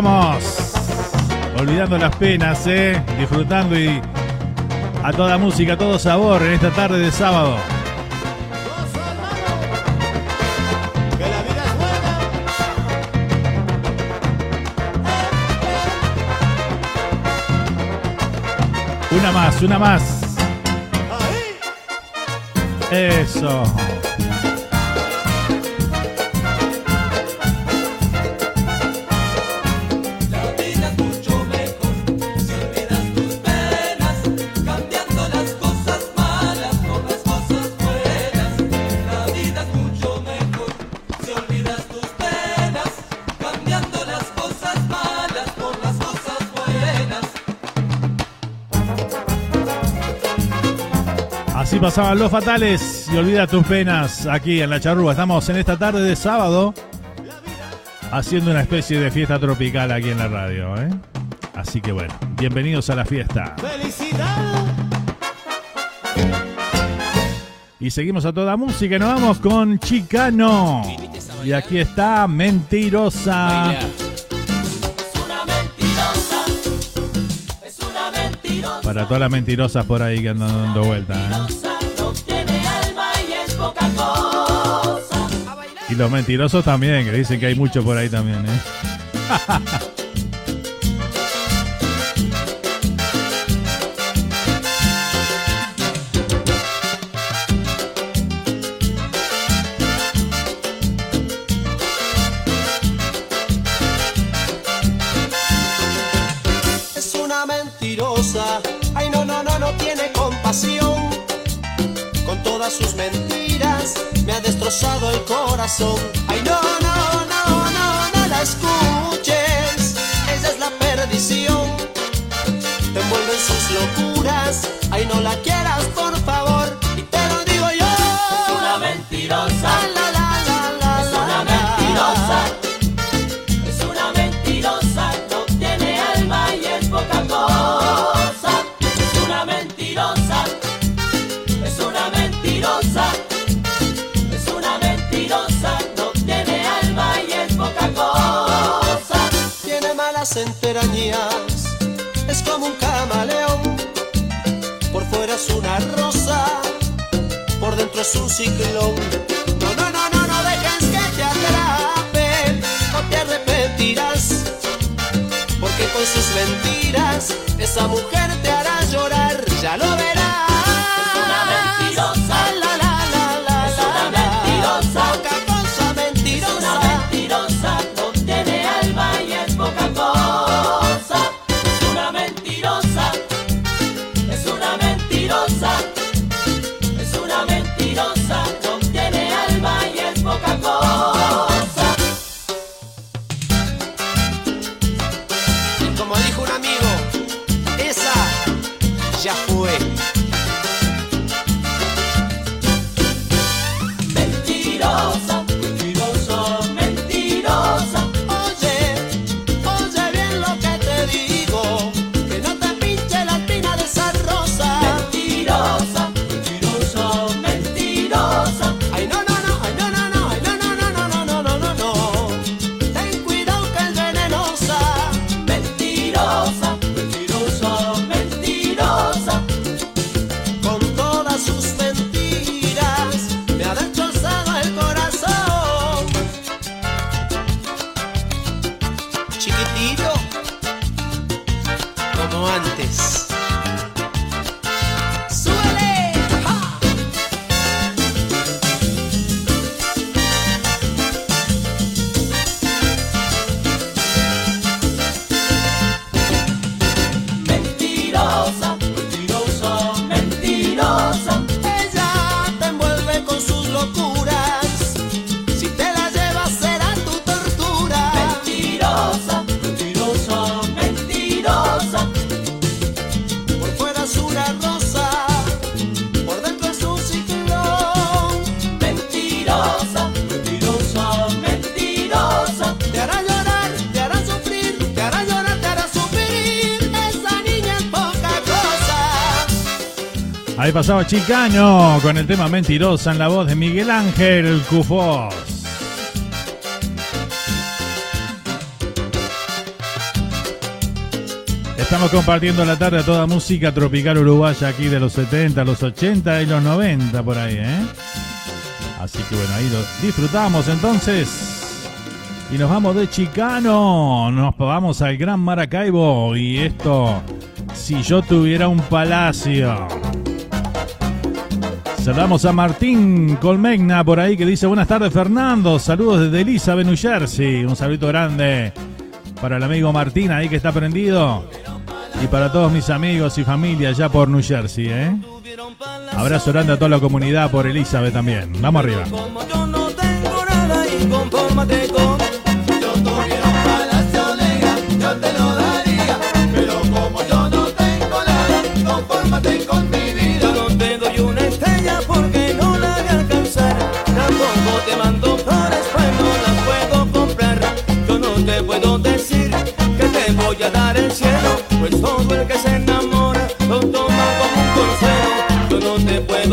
vamos. Olvidando las penas, ¿eh? Disfrutando y a toda música, a todo sabor en esta tarde de sábado. Una más, una más. Eso. Pasaban los fatales y olvida tus penas aquí en la charrúa. Estamos en esta tarde de sábado haciendo una especie de fiesta tropical aquí en la radio. ¿eh? Así que bueno, bienvenidos a la fiesta. Y seguimos a toda música nos vamos con Chicano. Y aquí está Mentirosa. Para todas las mentirosas por ahí que andan dando vueltas. ¿eh? Y los mentirosos también, que dicen que hay mucho por ahí también, ¿eh? (laughs) corazón. las enterañas es como un camaleón. Por fuera es una rosa, por dentro es un ciclón. No, no, no, no, no dejes que te atrapen no te arrepentirás. Porque con sus mentiras esa mujer te hará llorar, ya lo verás. Chicano con el tema Mentirosa en la voz de Miguel Ángel Cufós. Estamos compartiendo la tarde a toda música tropical uruguaya aquí de los 70, los 80 y los 90 por ahí, ¿eh? Así que bueno, ahí lo disfrutamos entonces. Y nos vamos de Chicano, nos vamos al Gran Maracaibo y esto, si yo tuviera un palacio. Saludamos a Martín Colmegna por ahí que dice buenas tardes Fernando, saludos desde Elizabeth, New Jersey, un saludo grande para el amigo Martín ahí que está prendido y para todos mis amigos y familia allá por New Jersey, ¿eh? Abrazo grande a toda la comunidad por Elizabeth también, vamos arriba.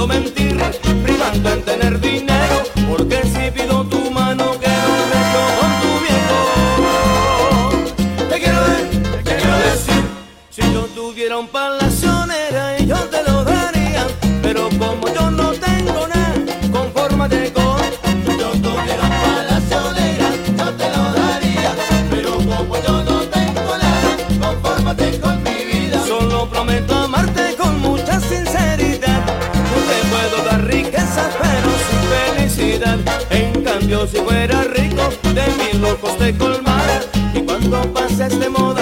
momento de y cuando pase este modo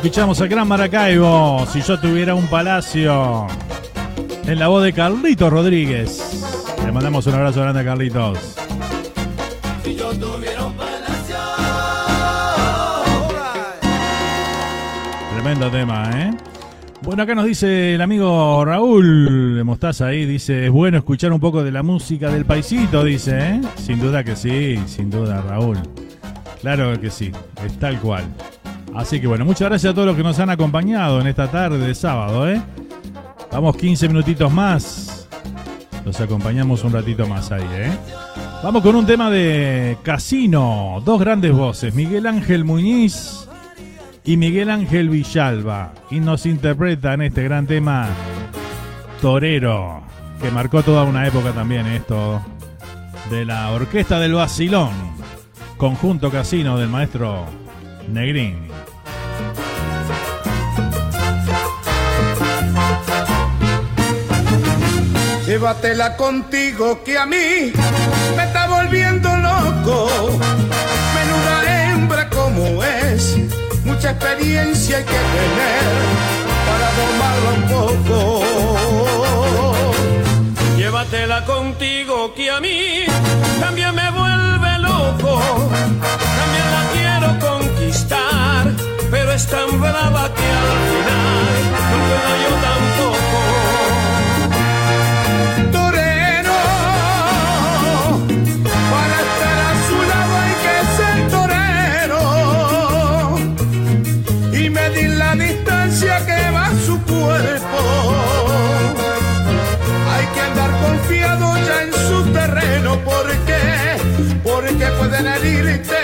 escuchamos a Gran Maracaibo. Si yo tuviera un palacio. En la voz de Carlitos Rodríguez. Le mandamos un abrazo grande a Carlitos. Si yo tuviera un palacio. Tremendo tema, ¿eh? Bueno, acá nos dice el amigo Raúl de Mostaza ahí, dice, es bueno escuchar un poco de la música del paisito, dice, ¿eh? Sin duda que sí, sin duda, Raúl. Claro que sí, es tal cual. Así que bueno, muchas gracias a todos los que nos han acompañado en esta tarde de sábado, ¿eh? Vamos 15 minutitos más. Los acompañamos un ratito más ahí, ¿eh? Vamos con un tema de Casino. Dos grandes voces, Miguel Ángel Muñiz y Miguel Ángel Villalba. Y nos interpretan este gran tema Torero, que marcó toda una época también esto de la Orquesta del Basilón, conjunto casino del maestro Negrín. Llévatela contigo que a mí me está volviendo loco. Menuda hembra como es, mucha experiencia hay que tener para domarla un poco. Llévatela contigo que a mí también me vuelve loco. También la quiero conquistar, pero es tan brava que al final puedo yo. Porque, pueden herirte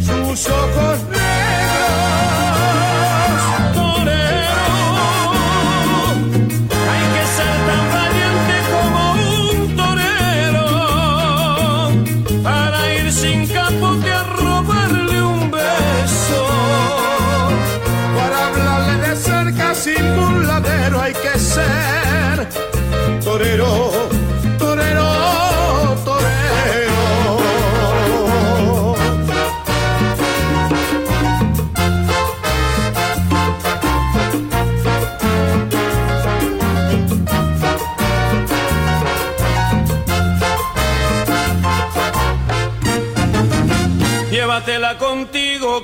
sus ojos negros. Torero, hay que ser tan valiente como un torero para ir sin capote a robarle un beso. Para hablarle de cerca sin burladero hay que ser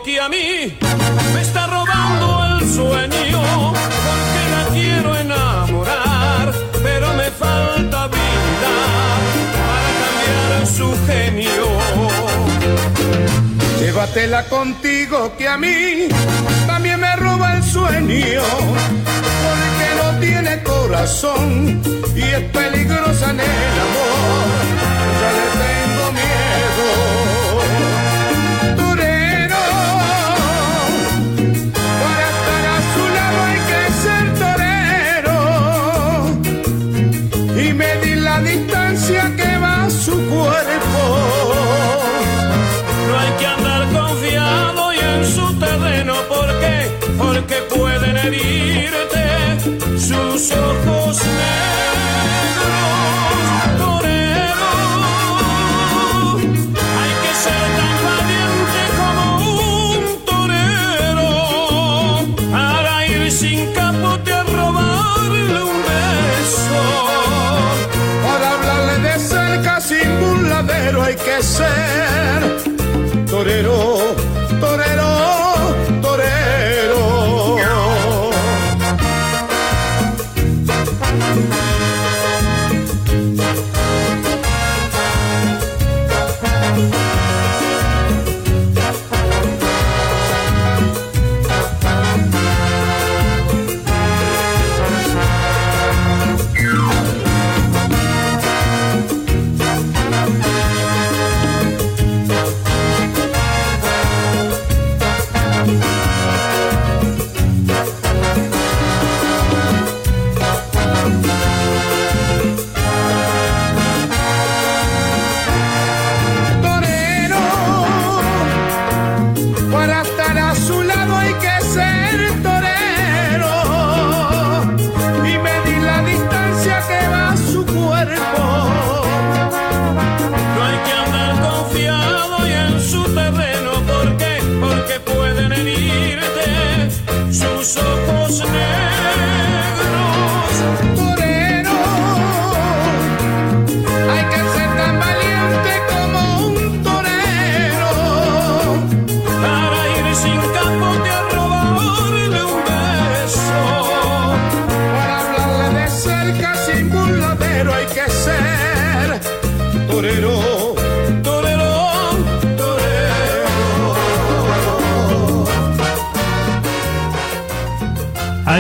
que a mí me está robando el sueño porque la quiero enamorar, pero me falta habilidad para cambiar su genio. Llévatela contigo que a mí también me roba el sueño, porque no tiene corazón y es peligrosa en el amor. Ya le tengo miedo. Hay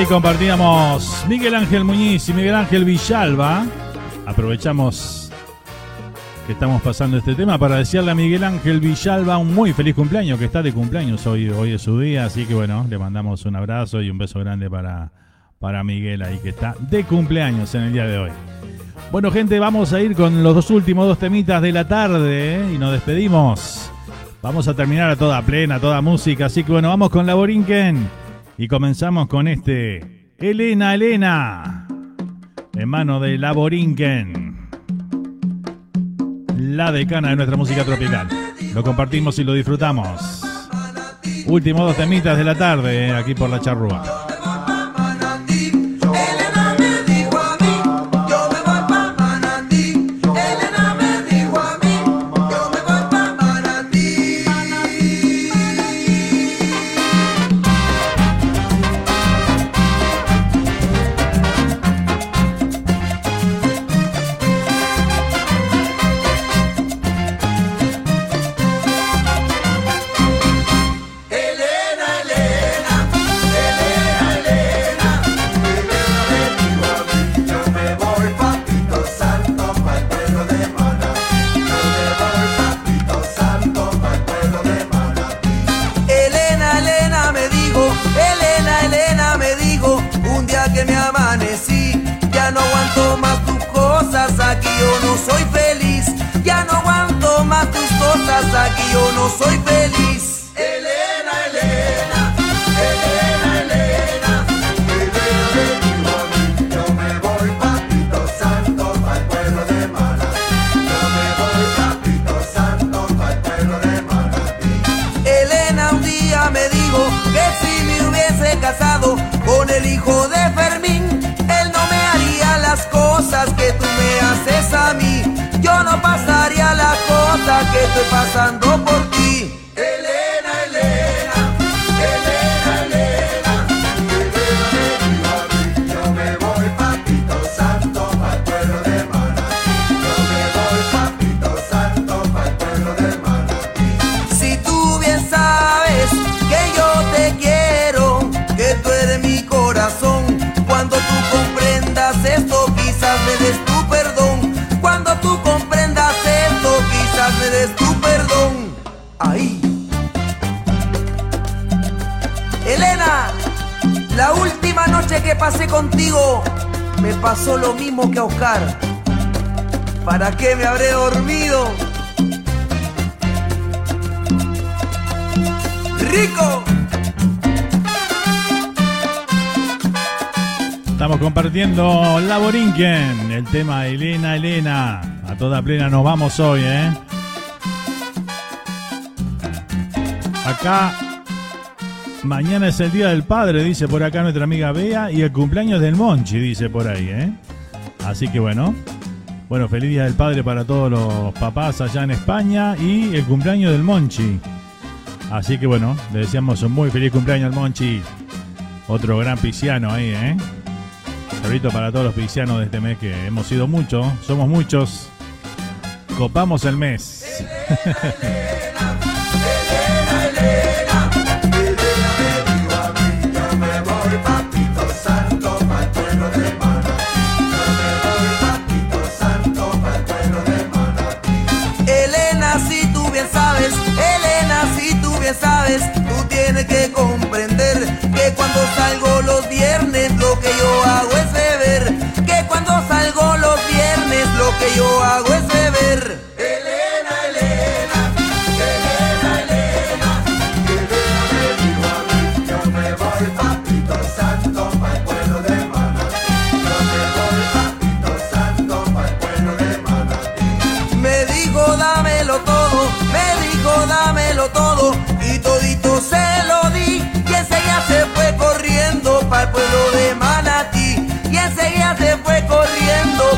Ahí compartíamos Miguel Ángel Muñiz y Miguel Ángel Villalba. Aprovechamos que estamos pasando este tema para desearle a Miguel Ángel Villalba un muy feliz cumpleaños, que está de cumpleaños hoy, hoy es su día, así que bueno, le mandamos un abrazo y un beso grande para, para Miguel ahí que está de cumpleaños en el día de hoy. Bueno gente, vamos a ir con los dos últimos dos temitas de la tarde ¿eh? y nos despedimos. Vamos a terminar a toda plena, toda música, así que bueno, vamos con la Borinquen y comenzamos con este Elena Elena en mano de la Borinquen, la decana de nuestra música tropical. Lo compartimos y lo disfrutamos. Últimos dos temitas de la tarde, eh, aquí por la charrúa. Yo no soy feliz. Elena, Elena, Elena, Elena, Elena yo me voy papito santo pa'l pueblo de Manatí. Yo me voy papito santo pa'l pueblo de Manatí. Elena un día me dijo que si me hubiese casado con el hijo de Fermín, él no me haría las cosas que tú me haces a mí. Yo no pasaría las cosas que estoy pasando pasó lo mismo que a Oscar. ¿Para qué me habré dormido? ¡Rico! Estamos compartiendo la el tema Elena Elena. A toda plena nos vamos hoy, ¿eh? Acá, mañana es el Día del Padre, dice por acá nuestra amiga Bea, y el cumpleaños del Monchi, dice por ahí, ¿eh? Así que bueno, bueno, feliz Día del Padre para todos los papás allá en España y el cumpleaños del Monchi. Así que bueno, le deseamos un muy feliz cumpleaños al Monchi. Otro gran pisciano ahí, ¿eh? Saludito para todos los piscianos de este mes que hemos sido muchos, somos muchos. Copamos el mes. (laughs) tú tienes que comprender que cuando salgo los viernes lo que yo hago es beber. Que cuando salgo los viernes lo que yo hago es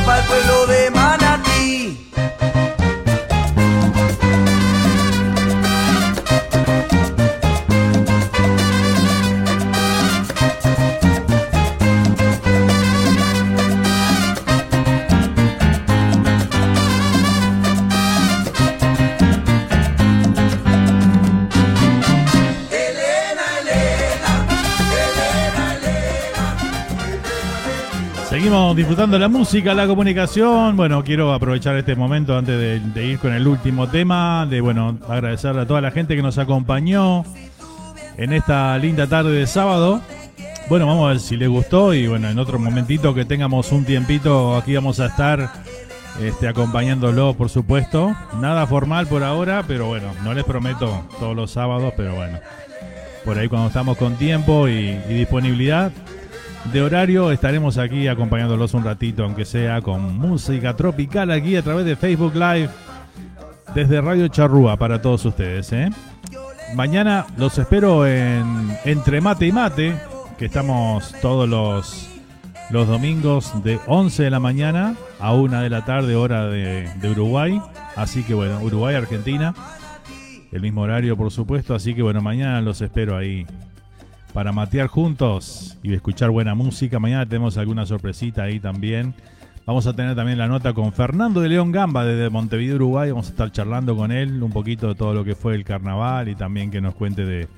para el pueblo Disfrutando la música, la comunicación. Bueno, quiero aprovechar este momento antes de, ir con el último tema, de bueno, agradecerle a toda la gente que nos acompañó en esta linda tarde de sábado. Bueno, vamos a ver si les gustó y bueno, en otro momentito que tengamos un tiempito, aquí vamos a estar este, acompañándolo, por supuesto. Nada formal por ahora, pero bueno, no les prometo todos los sábados, pero bueno, por ahí cuando estamos con tiempo y disponibilidad de horario estaremos aquí acompañándolos un ratito, aunque sea con música tropical aquí a través de Facebook Live desde Radio Charrúa para todos ustedes. ¿eh? Mañana los espero en Entre Mate y Mate, que estamos todos los, los domingos de 11 de la mañana a 1 de la tarde, hora de, de Uruguay. Así que bueno, Uruguay, Argentina, el mismo horario por supuesto. Así que bueno, mañana los espero ahí para matear juntos y escuchar buena música. Mañana tenemos alguna sorpresita ahí también. Vamos a tener también la nota con Fernando de León Gamba desde Montevideo, Uruguay. Vamos a estar charlando con él un poquito de todo lo que fue el carnaval y también que nos cuente de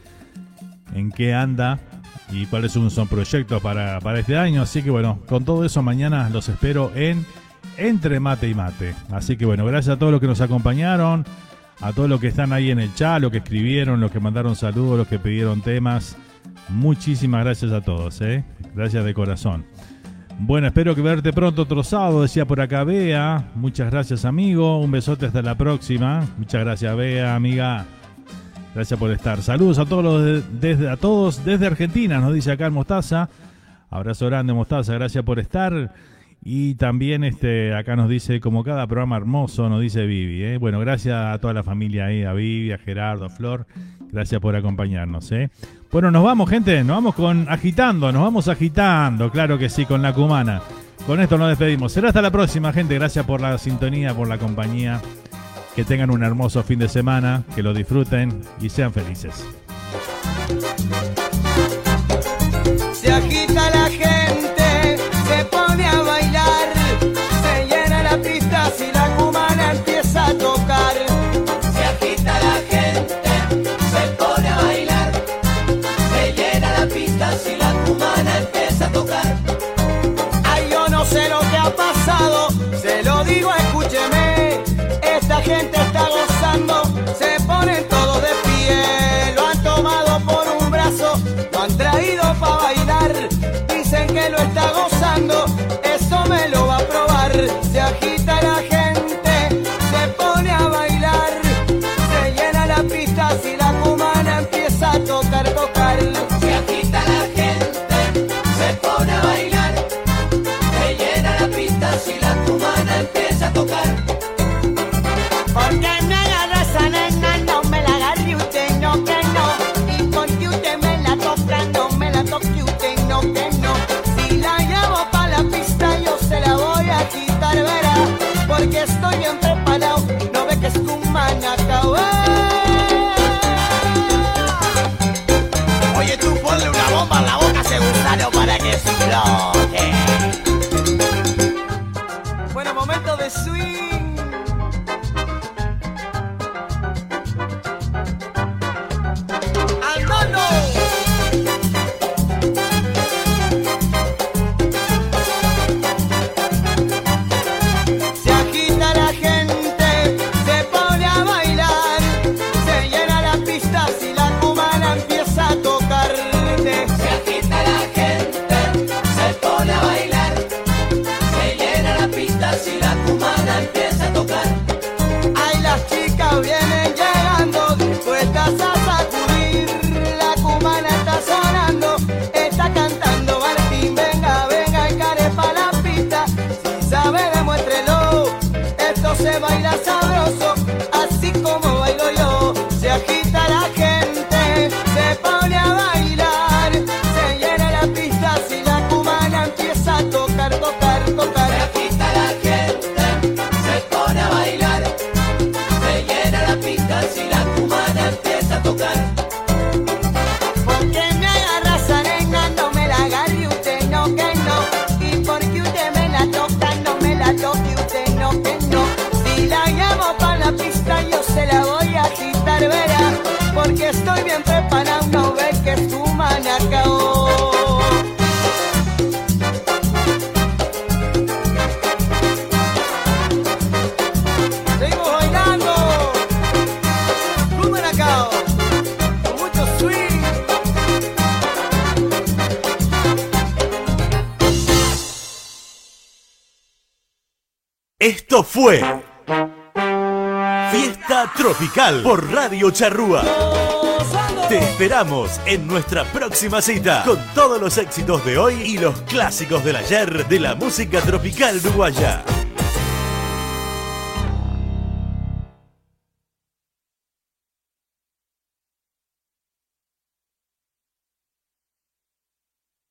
en qué anda y cuáles son proyectos para, para este año. Así que bueno, con todo eso mañana los espero en Entre Mate y Mate. Así que bueno, gracias a todos los que nos acompañaron, a todos los que están ahí en el chat, los que escribieron, los que mandaron saludos, los que pidieron temas. Muchísimas gracias a todos, ¿eh? Gracias de corazón. Bueno, espero que verte pronto otro sábado, decía por acá Bea. Muchas gracias, amigo. Un besote hasta la próxima. Muchas gracias, Bea, amiga. Gracias por estar. Saludos a todos desde a todos desde Argentina, nos dice acá el Mostaza. Abrazo grande, Mostaza, gracias por estar. Y también este acá nos dice, como cada programa hermoso, nos dice Vivi. ¿eh? Bueno, gracias a toda la familia ahí, a Vivi, a Gerardo, a Flor. Gracias por acompañarnos. ¿eh? Bueno, nos vamos, gente. Nos vamos con agitando, nos vamos agitando, claro que sí, con la cumana. Con esto nos despedimos. Será hasta la próxima, gente. Gracias por la sintonía, por la compañía. Que tengan un hermoso fin de semana, que lo disfruten y sean felices. Por Radio Charrúa. Te esperamos en nuestra próxima cita con todos los éxitos de hoy y los clásicos del ayer de la música tropical uruguaya.